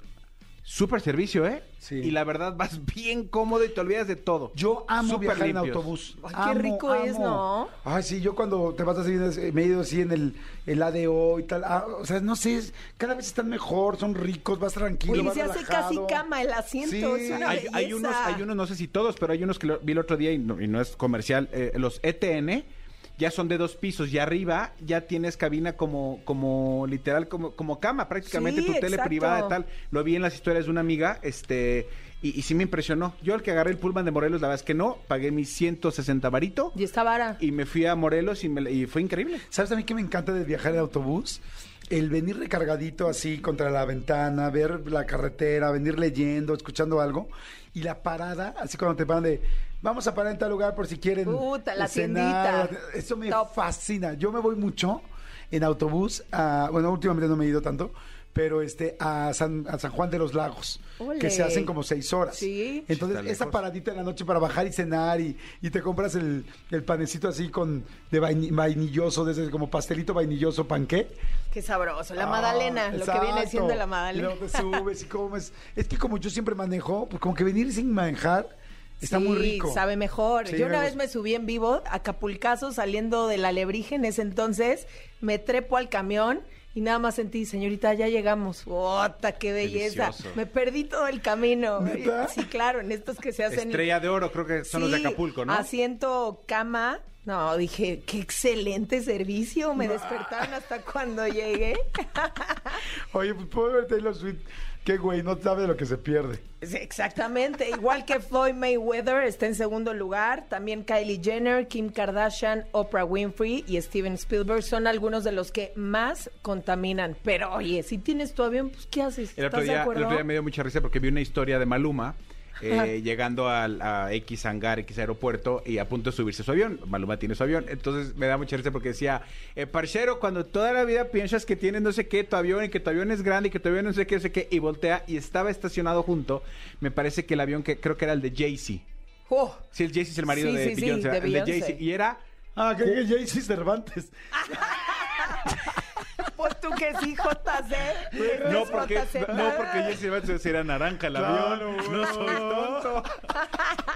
Súper servicio, ¿eh? Sí. Y la verdad vas bien cómodo y te olvidas de todo. Yo amo Súper viajar en autobús. Ay, qué Amo, rico es, amo. ¿no? Ay, sí, yo cuando te vas así, eh, me he ido así en el, el ADO y tal. ah, o sea, no sé, es- cada vez están mejor, son ricos, vas tranquilo, Oye, vas se hace casi cama el asiento, Sí. es una Hay, hay belleza. unos, hay unos, no sé si todos, pero hay unos que lo- vi el otro día y no, y no es comercial. eh, los ETN ya son de dos pisos y arriba ya tienes cabina como, como literal, como, como cama, prácticamente Sí, tu tele exacto. privada y tal. Lo vi en las historias de una amiga, este, y, y sí me impresionó. Yo el que agarré el Pullman de Morelos, la verdad es que no, pagué mis 160 varito Y está vara. y me fui a Morelos y, me- y fue increíble. ¿Sabes a mí que me encanta de viajar en autobús? El venir recargadito así contra la ventana, ver la carretera, venir leyendo, escuchando algo. Y la parada, así cuando te paran de, vamos a parar en tal lugar por si quieren Puta, la cenar". tiendita. Eso me Top. fascina. Yo me voy mucho en autobús, a- bueno, últimamente no me he ido tanto, pero este a San, a San Juan de los Lagos, Ole. que se hacen como seis horas. Sí. Entonces, Está esa lejos. paradita en la noche para bajar y cenar y, y te compras el, el panecito así con de vaini- vainilloso, de ese como pastelito vainilloso panqué. Qué sabroso. La Ah, magdalena, lo que viene siendo la Y magdalena. luego te subes y comes. Es que como yo siempre manejo, pues como que venir sin manejar está sí, muy rico. sabe mejor. Sí, Yo me una vez me subí en vivo a Capulcazo saliendo del alebrije en ese entonces, me trepo al camión y nada más sentí, señorita, ya llegamos. ¡Ota, qué belleza! Delicioso. Me perdí todo el camino. ¿Neta? Sí, claro, en estos que se hacen... Estrella de oro, creo que son los de Acapulco, ¿no? Asiento cama No, dije, qué excelente servicio. Me despertaron hasta cuando llegué. Oye, pues puedo ver Taylor Swift. Qué güey, no sabe lo que se pierde. Sí, Exactamente, igual que Floyd Mayweather está en segundo lugar, también Kylie Jenner, Kim Kardashian, Oprah Winfrey y Steven Spielberg son algunos de los que más contaminan. Pero oye, si tienes tu avión, pues ¿qué haces? El otro, ¿Estás de día, el acuerdo? otro día me dio mucha risa porque vi una historia de Maluma eh, llegando al, a X hangar, X aeropuerto y a punto de subirse su avión. Maluma tiene su avión. Entonces me da mucha risa porque decía, eh, parcero, cuando toda la vida piensas que tienes no sé qué tu avión y que tu avión es grande y que tu avión no sé qué, no sé qué, y voltea y estaba estacionado junto, me parece que el avión que creo que era el de Jay-Z. Oh, Sí, el Jay-Z es el marido Sí, de sí, sí, Beyoncé, de el de. Jay-Z. Y era... Ah, que que Jaycee Cervantes. pues tú que sí, JC. No ¿Eres porque, JC? no porque Jay-Z Cervantes era naranja el avión. Claro, No soy tonto.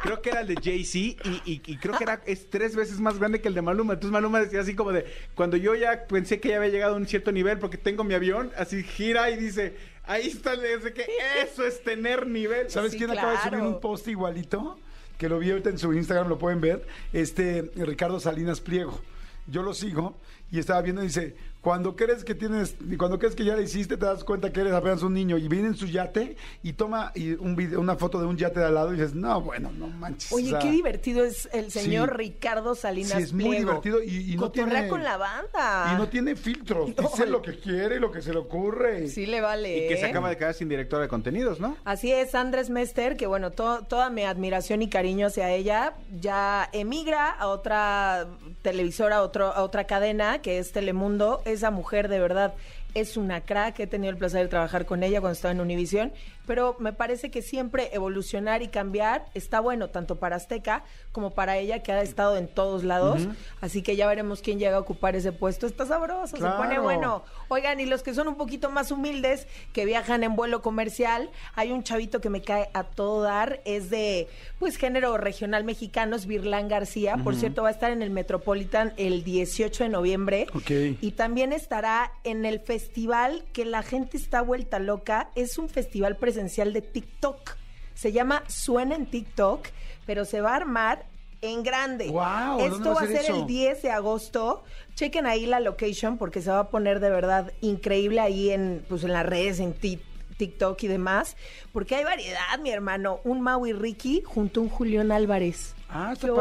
Creo que era el de Jay-Z y, y- y creo que era es tres veces más grande que el de Maluma. Entonces Maluma decía así como de, cuando yo ya pensé que ya había llegado a un cierto nivel porque tengo mi avión, así gira y dice, ahí está, dice que eso es tener nivel. ¿Sabes Sí, quién acaba de subir un post igualito? Que lo vi ahorita en su Instagram, lo pueden ver. Este, Ricardo Salinas Pliego. Yo lo sigo y estaba viendo y dice, cuando crees que tienes, cuando crees que ya le hiciste, te das cuenta que eres apenas un niño y viene en su yate y toma y un video, una foto de un yate de al lado y dices, no, bueno, no manches. Oye, o sea, qué divertido es el señor sí. Ricardo Salinas Sí, es muy Pliego. divertido y- y no tiene- con la banda. Y no tiene filtros, No. dice lo que quiere y lo que se le ocurre. Sí le vale. Y que se ¿eh? acaba de quedar sin director de contenidos, ¿no? Así es, Andrés Mester, que bueno, to- toda mi admiración y cariño hacia ella, ya emigra a otra televisora, a, otro, a otra cadena, que es Telemundo. Esa mujer de verdad es una crack, he tenido el placer de trabajar con ella cuando estaba en Univisión, pero me parece que siempre evolucionar y cambiar está bueno, tanto para Azteca como para ella, que ha estado en todos lados. Así que ya veremos quién llega a ocupar ese puesto. Está sabroso, se pone bueno. Oigan, y los que son un poquito más humildes, que viajan en vuelo comercial, hay un chavito que me cae a todo dar, es de, pues, género regional mexicano, es Virlán García. Por cierto, va a estar en el Metropolitan el 18 de noviembre. Ok. Y también estará en el festival que la gente está vuelta loca. Es un festival presencial de TikTok. Se llama Suena en TikTok, pero se va a armar en grande. ¿dónde Esto va a ser el 10 de agosto. Chequen ahí la location porque se va a poner de verdad increíble ahí en, pues, en las redes, en Tik- TikTok y demás. Porque hay variedad, mi hermano. Un Maui Ricky junto a un Julián Álvarez. Ah, está.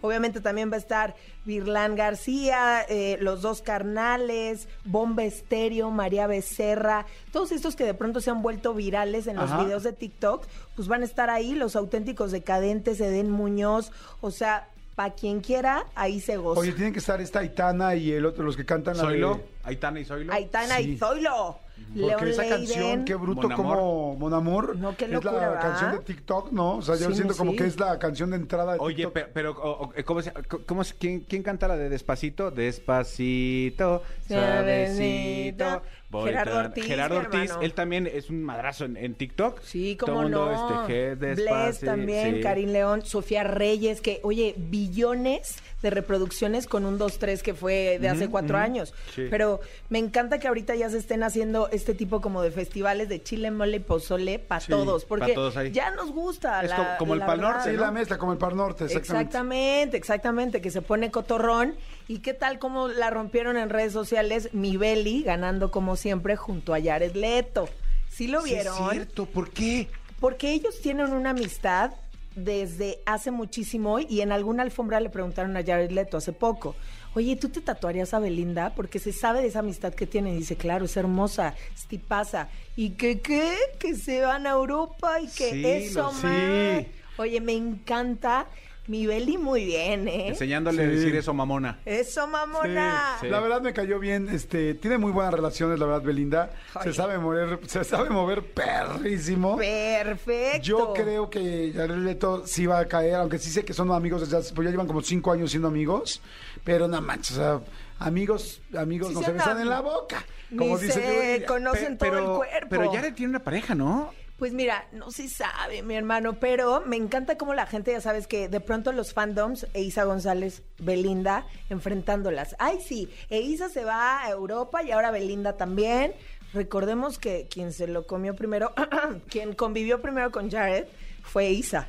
Obviamente también va a estar Virlán García, eh, los dos carnales, Bomba Estéreo, María Becerra, todos estos que de pronto se han vuelto virales en los Ajá. videos de TikTok, pues van a estar ahí, los auténticos decadentes, Eden Muñoz, o sea, para quien quiera, ahí se goza. Oye, tienen que estar esta Aitana y el otro, los que cantan la Zoilo, de... Aitana y Zoilo. Aitana Sí. y Zoilo, Porque esa canción, qué bruto Mon como Mon Amour. No, qué Es locura, la ¿verdad? canción de TikTok, ¿no? O sea, yo Sí, siento como que es la canción de entrada de Oye, TikTok. pero, pero, o- o- ¿cómo se, cómo se- quién, quién canta la de Despacito? Despacito, suavecito. Gerardo Ortiz, Gerardo Ortiz, él también es un madrazo en, en TikTok. Sí, mundo, no. Este, Bless también, sí. Karim León, Sofía Reyes, que, oye, billones de reproducciones con un 2-3 que fue de hace cuatro años. Sí. Pero me encanta que ahorita ya se estén haciendo este tipo como de festivales de chile, mole y pozole para Sí, todos. pa' Porque todos ahí. ya nos gusta. Es la- como- como el la Pal verdad, Norte, Sí, ¿no? la mezcla, como el Par Norte, exactamente. Exactamente, exactamente, que se pone cotorrón. ¿Y qué tal cómo la rompieron en redes sociales? Mi Beli ganando como siempre junto a Jared Leto. ¿Sí lo Sí, es vieron? cierto, ¿por qué? Porque ellos tienen una amistad desde hace muchísimo y en alguna alfombra le preguntaron a Jared Leto hace poco, oye, ¿tú te tatuarías a Belinda? Porque se sabe de esa amistad que tienen. Y dice, claro, es hermosa, es tipaza. ¿Y que qué? Que se van a Europa y que Sí, eso, lo- sí. Oye, me encanta. Mi Beli muy bien, ¿eh? Enseñándole a Sí. decir eso, mamona. Eso, mamona. Sí. La verdad me cayó bien, este, tiene muy buenas relaciones, la verdad, Belinda. Se sabe mover, se sabe mover perrísimo. Perfecto. Yo creo que Jared Leto sí va a caer, aunque sí sé que son amigos desde hace, pues ya llevan como cinco años siendo amigos, pero no manches, o sea, amigos, amigos Sí no se se besan andan- en la boca, Ni se conocen todo el cuerpo. Pero Jared tiene una pareja, ¿no? Pues mira, no se sabe, mi hermano, pero me encanta cómo la gente, ya sabes que de pronto los fandoms, Eiza González, Belinda, enfrentándolas. Ay, sí, Eiza se va a Europa y ahora Belinda también. Recordemos que quien se lo comió primero, quien convivió primero con Jared fue Isa.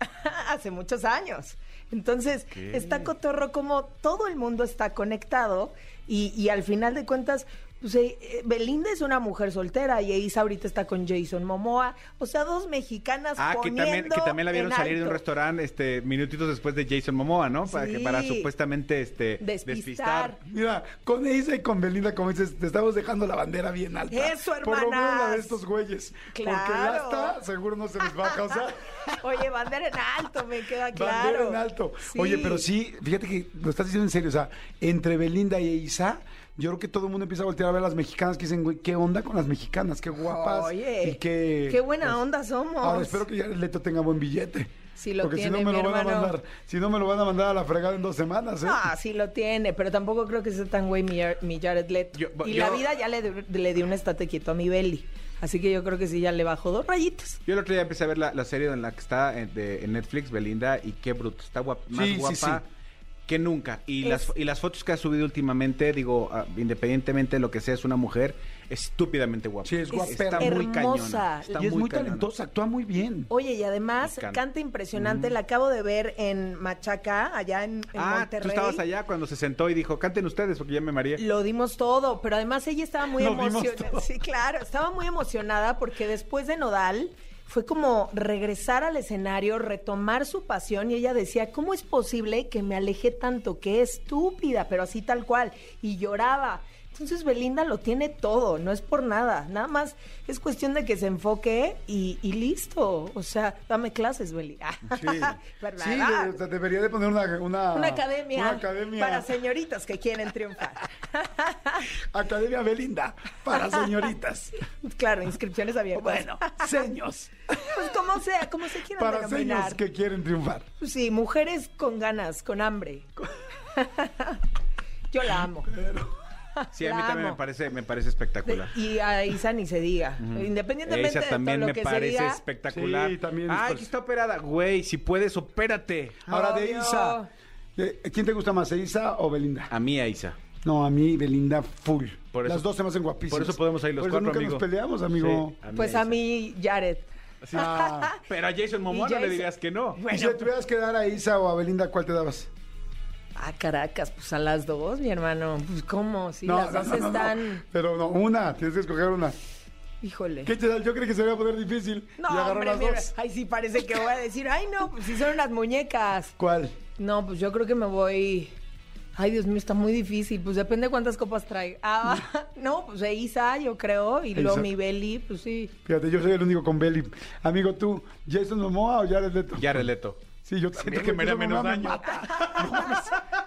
Hace muchos años. Entonces, está cotorro como todo el mundo está conectado y, y al final de cuentas, pues, eh, eh, Belinda es una mujer soltera y Isa ahorita está con Jason Momoa. O sea, dos mexicanas Ah, que también, que también la vieron salir de un restaurante este, minutitos después de Jason Momoa, ¿no? Para, que, para Sí. supuestamente este, Despistar. Mira, con Isa y con Belinda, como dices, te estamos dejando la bandera bien alta. Eso, Por lo menos la de hermanas. estos güeyes. Porque Claro. ya está, seguro no se les baja, o sea... Oye, bandera en alto, me queda claro. Bandera en alto. Sí. Oye, pero sí, fíjate que lo estás diciendo en serio. O sea, entre Belinda y Isa, yo creo que todo el mundo empieza a voltear a ver a las mexicanas que dicen, güey, ¿qué onda con las mexicanas? Qué guapas. Oye, y qué, qué buena pues, onda somos. Ahora espero que ya el Leto tenga buen billete. Sí lo Porque tiene, si no me mi lo van a hermano. mandar, si no me lo van a mandar a la fregada en dos semanas, ¿eh? Ah, sí lo tiene, pero tampoco creo que sea tan güey mi, mi Jared Leto. Yo- y yo- la vida ya le, dio- le dio un estate quieto a mi Belly. Así que yo creo que sí ya le bajó dos rayitos. Yo el otro día empecé a ver la, la serie en la que está en, de- en Netflix, Belinda, y qué bruto. Está guap- más Sí, sí, guapa sí. Que nunca. Y, Es- las, y las fotos que ha subido últimamente, digo, ah, independientemente de lo que sea, es una mujer estúpidamente guapa. Sí, es guapa. Está muy hermosa. cañona. Está y es muy, talentosa, actúa muy bien. Oye, y además canta impresionante. La acabo de ver en Machaca, allá en, en Ah, Monterrey. tú estabas allá cuando se sentó y dijo, canten ustedes porque ya me mareé. Lo dimos todo, pero además ella estaba muy Lo emocionada. Sí, claro, estaba muy emocionada porque después de Nodal fue como regresar al escenario, retomar su pasión y ella decía, ¿cómo es posible que me aleje tanto? Qué estúpida, pero así tal cual. Y lloraba. Entonces Belinda lo tiene todo, no es por nada, nada más es cuestión de que se enfoque y, y listo. O sea, dame clases, Beli. Sí, ¿Verdad? Sí, de- o sea, debería de poner una, una, una academia, una academia, para señoritas que quieren triunfar. academia Belinda para señoritas. claro, inscripciones abiertas. Bueno, seños. Pues como sea, como se quieran Para denominar. seños que quieren triunfar. Sí, mujeres con ganas, con hambre. Yo la amo. Sí, a mí también me parece, me parece espectacular. Y a Isa ni se diga. Independientemente Esa también de todo me lo que parece se diga. espectacular. Sí, también, Ay, pues- que está operada. Güey, si puedes, opérate. Ahora de. Isa. ¿de- ¿Quién te gusta más, Isa o Belinda? A mí, a Isa. No, a mí Belinda full. Por eso- Las dos se me hacen guapísimas. por eso podemos ir los Por eso cuatro, nunca amigo. nos peleamos, amigo. Sí, Pues a Isa. mí, Jared. Ah. Pero a Jason Momoa no le dirías que no. Y si le tuvieras que dar a Isa o a Belinda, ¿cuál te dabas? Ah, Caracas, pues a las dos, mi hermano. Pues cómo, si las dos no, no, no. están. Pero no, una, tienes que escoger una. Híjole. ¿Qué te da? Yo creí que se iba a poner difícil. No, y hombre, las mira. dos. Ay, sí, parece que voy a decir, ay, no, pues si son unas muñecas. ¿Cuál? No, pues yo creo que me voy. Ay, Dios mío, está muy difícil. Pues depende cuántas copas trae. Ah, no, pues de Isa, yo creo. Y luego mi Belly, pues sí. Fíjate, yo soy el único con Belly. Amigo, ¿tú, Jason Momoa o Jared Leto? Jared Leto. Sí, yo también. que me haría menos daño. Me mata. No, mames.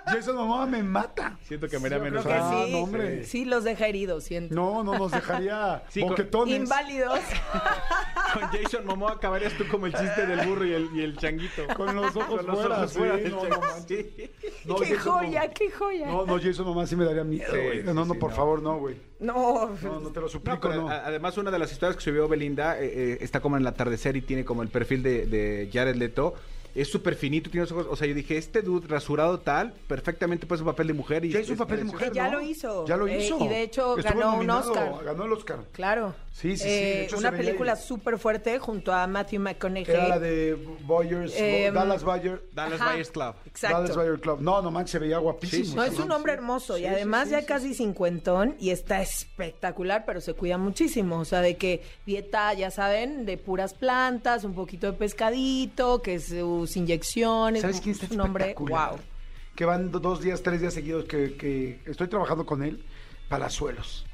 Jason Momoa me mata. Siento que me haría menos Ah, sí. no, hombre. Sí, los deja heridos, siento. No, no, nos dejaría Sí, con- boquetones. Inválidos. Con Jason Momoa acabarías tú como el chiste del burro y el, y el changuito. Con los ojos Con los fuera, ojos sí, fuera del no, changuito. no manches. Sí. No, qué Jason joya, Momoa. qué joya. No, no, Jason Momoa sí me daría miedo, güey. sí, no, no, sí, por no. favor, no, güey. No, No, no te lo suplico, no. además una de las historias que subió Belinda eh, eh, está como en el atardecer y tiene como el perfil de, de Jared Leto. Es súper finito, tiene los ojos. O sea, yo dije, este dude rasurado tal, perfectamente puede ser un papel de mujer. Y Ya hizo es papel de mujer, Que ya ¿no? lo hizo. Ya lo Eh, hizo. y de hecho Estuvo ganó un nominado, Oscar. Ganó el Oscar. Claro. Sí, sí, sí, Eh, de hecho una película súper fuerte junto a Matthew McConaughey. Era la de Boyers, Em, Dallas Bayer. Dallas Ajá. Buyers Club. Exacto. Dallas Bayer Club. No, no manches, se veía guapísimo. Sí, sí, No, es un hombre sí. hermoso Sí, y además sí, ya sí. casi cincuentón y está espectacular, pero se cuida muchísimo. O sea, de que dieta, ya saben, de puras plantas, un poquito de pescadito, que sus inyecciones. ¿Sabes quién está hombre? espectacular? Wow. Que van do- dos días, tres días seguidos que, que estoy trabajando con él. Palazuelos.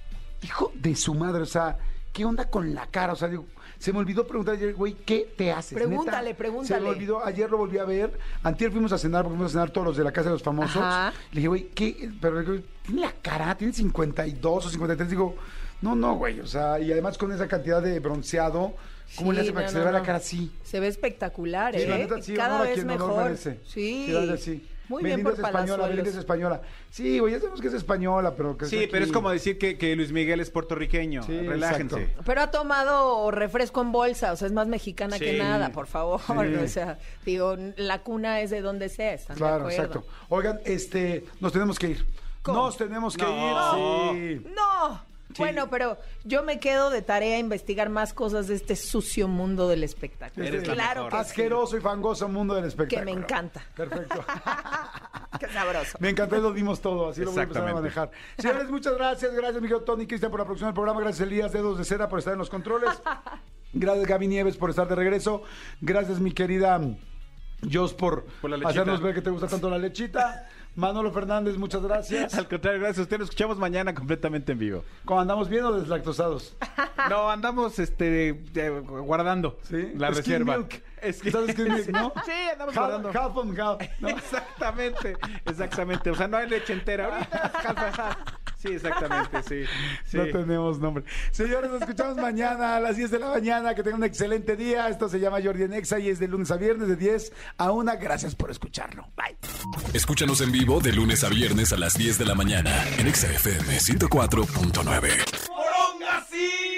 Hijo de su madre, o sea, ¿qué onda con la cara? O sea, digo, se me olvidó preguntar ayer, güey, ¿qué te haces? Pregúntale, Neta, pregúntale. Se me olvidó, ayer lo volví a ver. Antier fuimos a cenar, porque fuimos a cenar todos los de la casa de los famosos. Ajá. Le dije, güey, ¿qué? Pero tiene la cara, tiene 52 o 53. Digo, no, no, güey, o sea, y además con esa cantidad de bronceado, ¿cómo Sí, le hace para no, que se no, le vea no. la cara así? Se ve espectacular, Sí, ¿eh? la neta, Y sí, Cada honor a vez honor mejor. merece. Sí. la sí. Muy bien por es española. Belinda es española. Sí, güey, ya sabemos que es española, pero que Sí, pero es como decir que, que Luis Miguel es puertorriqueño. Sí, Relájense. exacto. Pero ha tomado refresco en bolsa, o sea, es más mexicana que nada, por favor. Sí. O sea, digo, la cuna es de donde sea, ¿están Claro, de acuerdo? exacto. Oigan, este, nos tenemos que ir. ¿Cómo? Nos tenemos que No. ir, Bueno, pero yo me quedo de tarea a investigar más cosas de este sucio mundo del espectáculo. Eres la claro mejor. que sí, Asqueroso y fangoso mundo del que espectáculo. me encanta. Perfecto. Qué sabroso. Me encantó y lo dimos todo, así lo voy a empezar a manejar. Señores, muchas gracias. Gracias, Miguel Tony Cristian, por la producción del programa. Gracias, Elías Dedos de Seda, por estar en los controles. Gracias, Gaby Nieves, por estar de regreso. Gracias, mi querida Jos, por, Por hacernos ver que te gusta tanto la lechita. Manolo Fernández, muchas gracias. Al contrario, gracias a usted. Nos escuchamos mañana completamente en vivo. ¿Cómo andamos bien o deslactosados? No, andamos este eh, guardando ¿Sí? la reserva. milk. Es que- ¿Sabes qué es milk, no? Sí, andamos Half, guardando. half on half, ¿no? Exactamente, exactamente. O sea, no hay leche entera. Ahorita Sí, exactamente, sí. sí. No tenemos nombre. Señores, nos escuchamos mañana a las 10 de la mañana. Que tengan un excelente día. Esto se llama Jordi en Exa y es de lunes a viernes de 10 a 1. Gracias por escucharlo. Bye. Escúchanos en vivo de lunes a viernes a las 10 de la mañana en Exa FM 104.9.